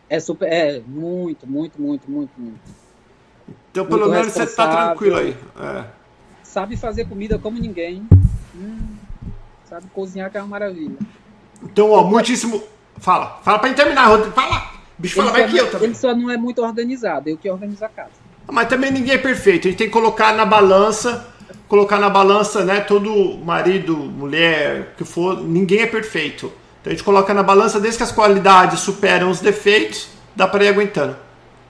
É super, é muito, muito, muito, muito, muito. Então pelo muito menos você está tranquilo aí. É. Sabe fazer comida como ninguém. Hum, sabe cozinhar que é uma maravilha. Então, ó, muitíssimo. Fala, fala para terminar, Rodrigo. Fala! Bicho, fala mais que eu também. Ele só não é muito organizado, eu que organizo a casa. Mas também ninguém é perfeito. A gente tem que colocar na balança, colocar na balança, né? Todo marido, mulher, que for, ninguém é perfeito. Então a gente coloca na balança, desde que as qualidades superam os defeitos, dá para ir aguentando.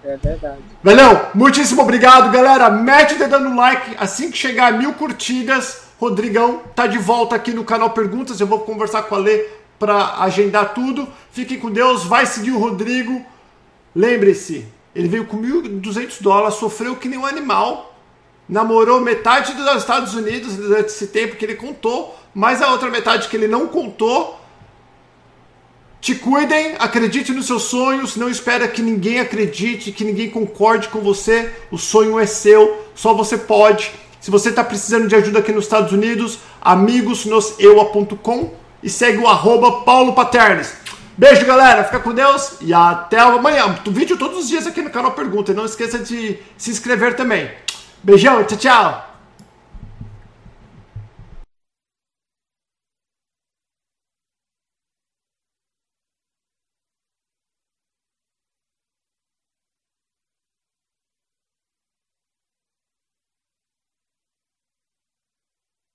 É verdade. Velhão, muitíssimo obrigado, galera. Mete o dedo no like. Assim que chegar a mil curtidas, Rodrigão tá de volta aqui no canal Perguntas. Eu vou conversar com a Lê para agendar tudo. Fiquem com Deus. Vai seguir o Rodrigo. Lembre-se, ele veio com 1.200 dólares, sofreu que nem um animal, namorou metade dos Estados Unidos durante esse tempo que ele contou, mas a outra metade que ele não contou. Te cuidem, acredite nos seus sonhos, não espera que ninguém acredite, que ninguém concorde com você. O sonho é seu, só você pode. Se você está precisando de ajuda aqui nos Estados Unidos, amigosnoseua.com e segue o arroba Paulo Paternes. Beijo, galera. Fica com Deus e até amanhã. Vídeo todos os dias aqui no canal Pergunta. E não esqueça de se inscrever também. Beijão, tchau, tchau.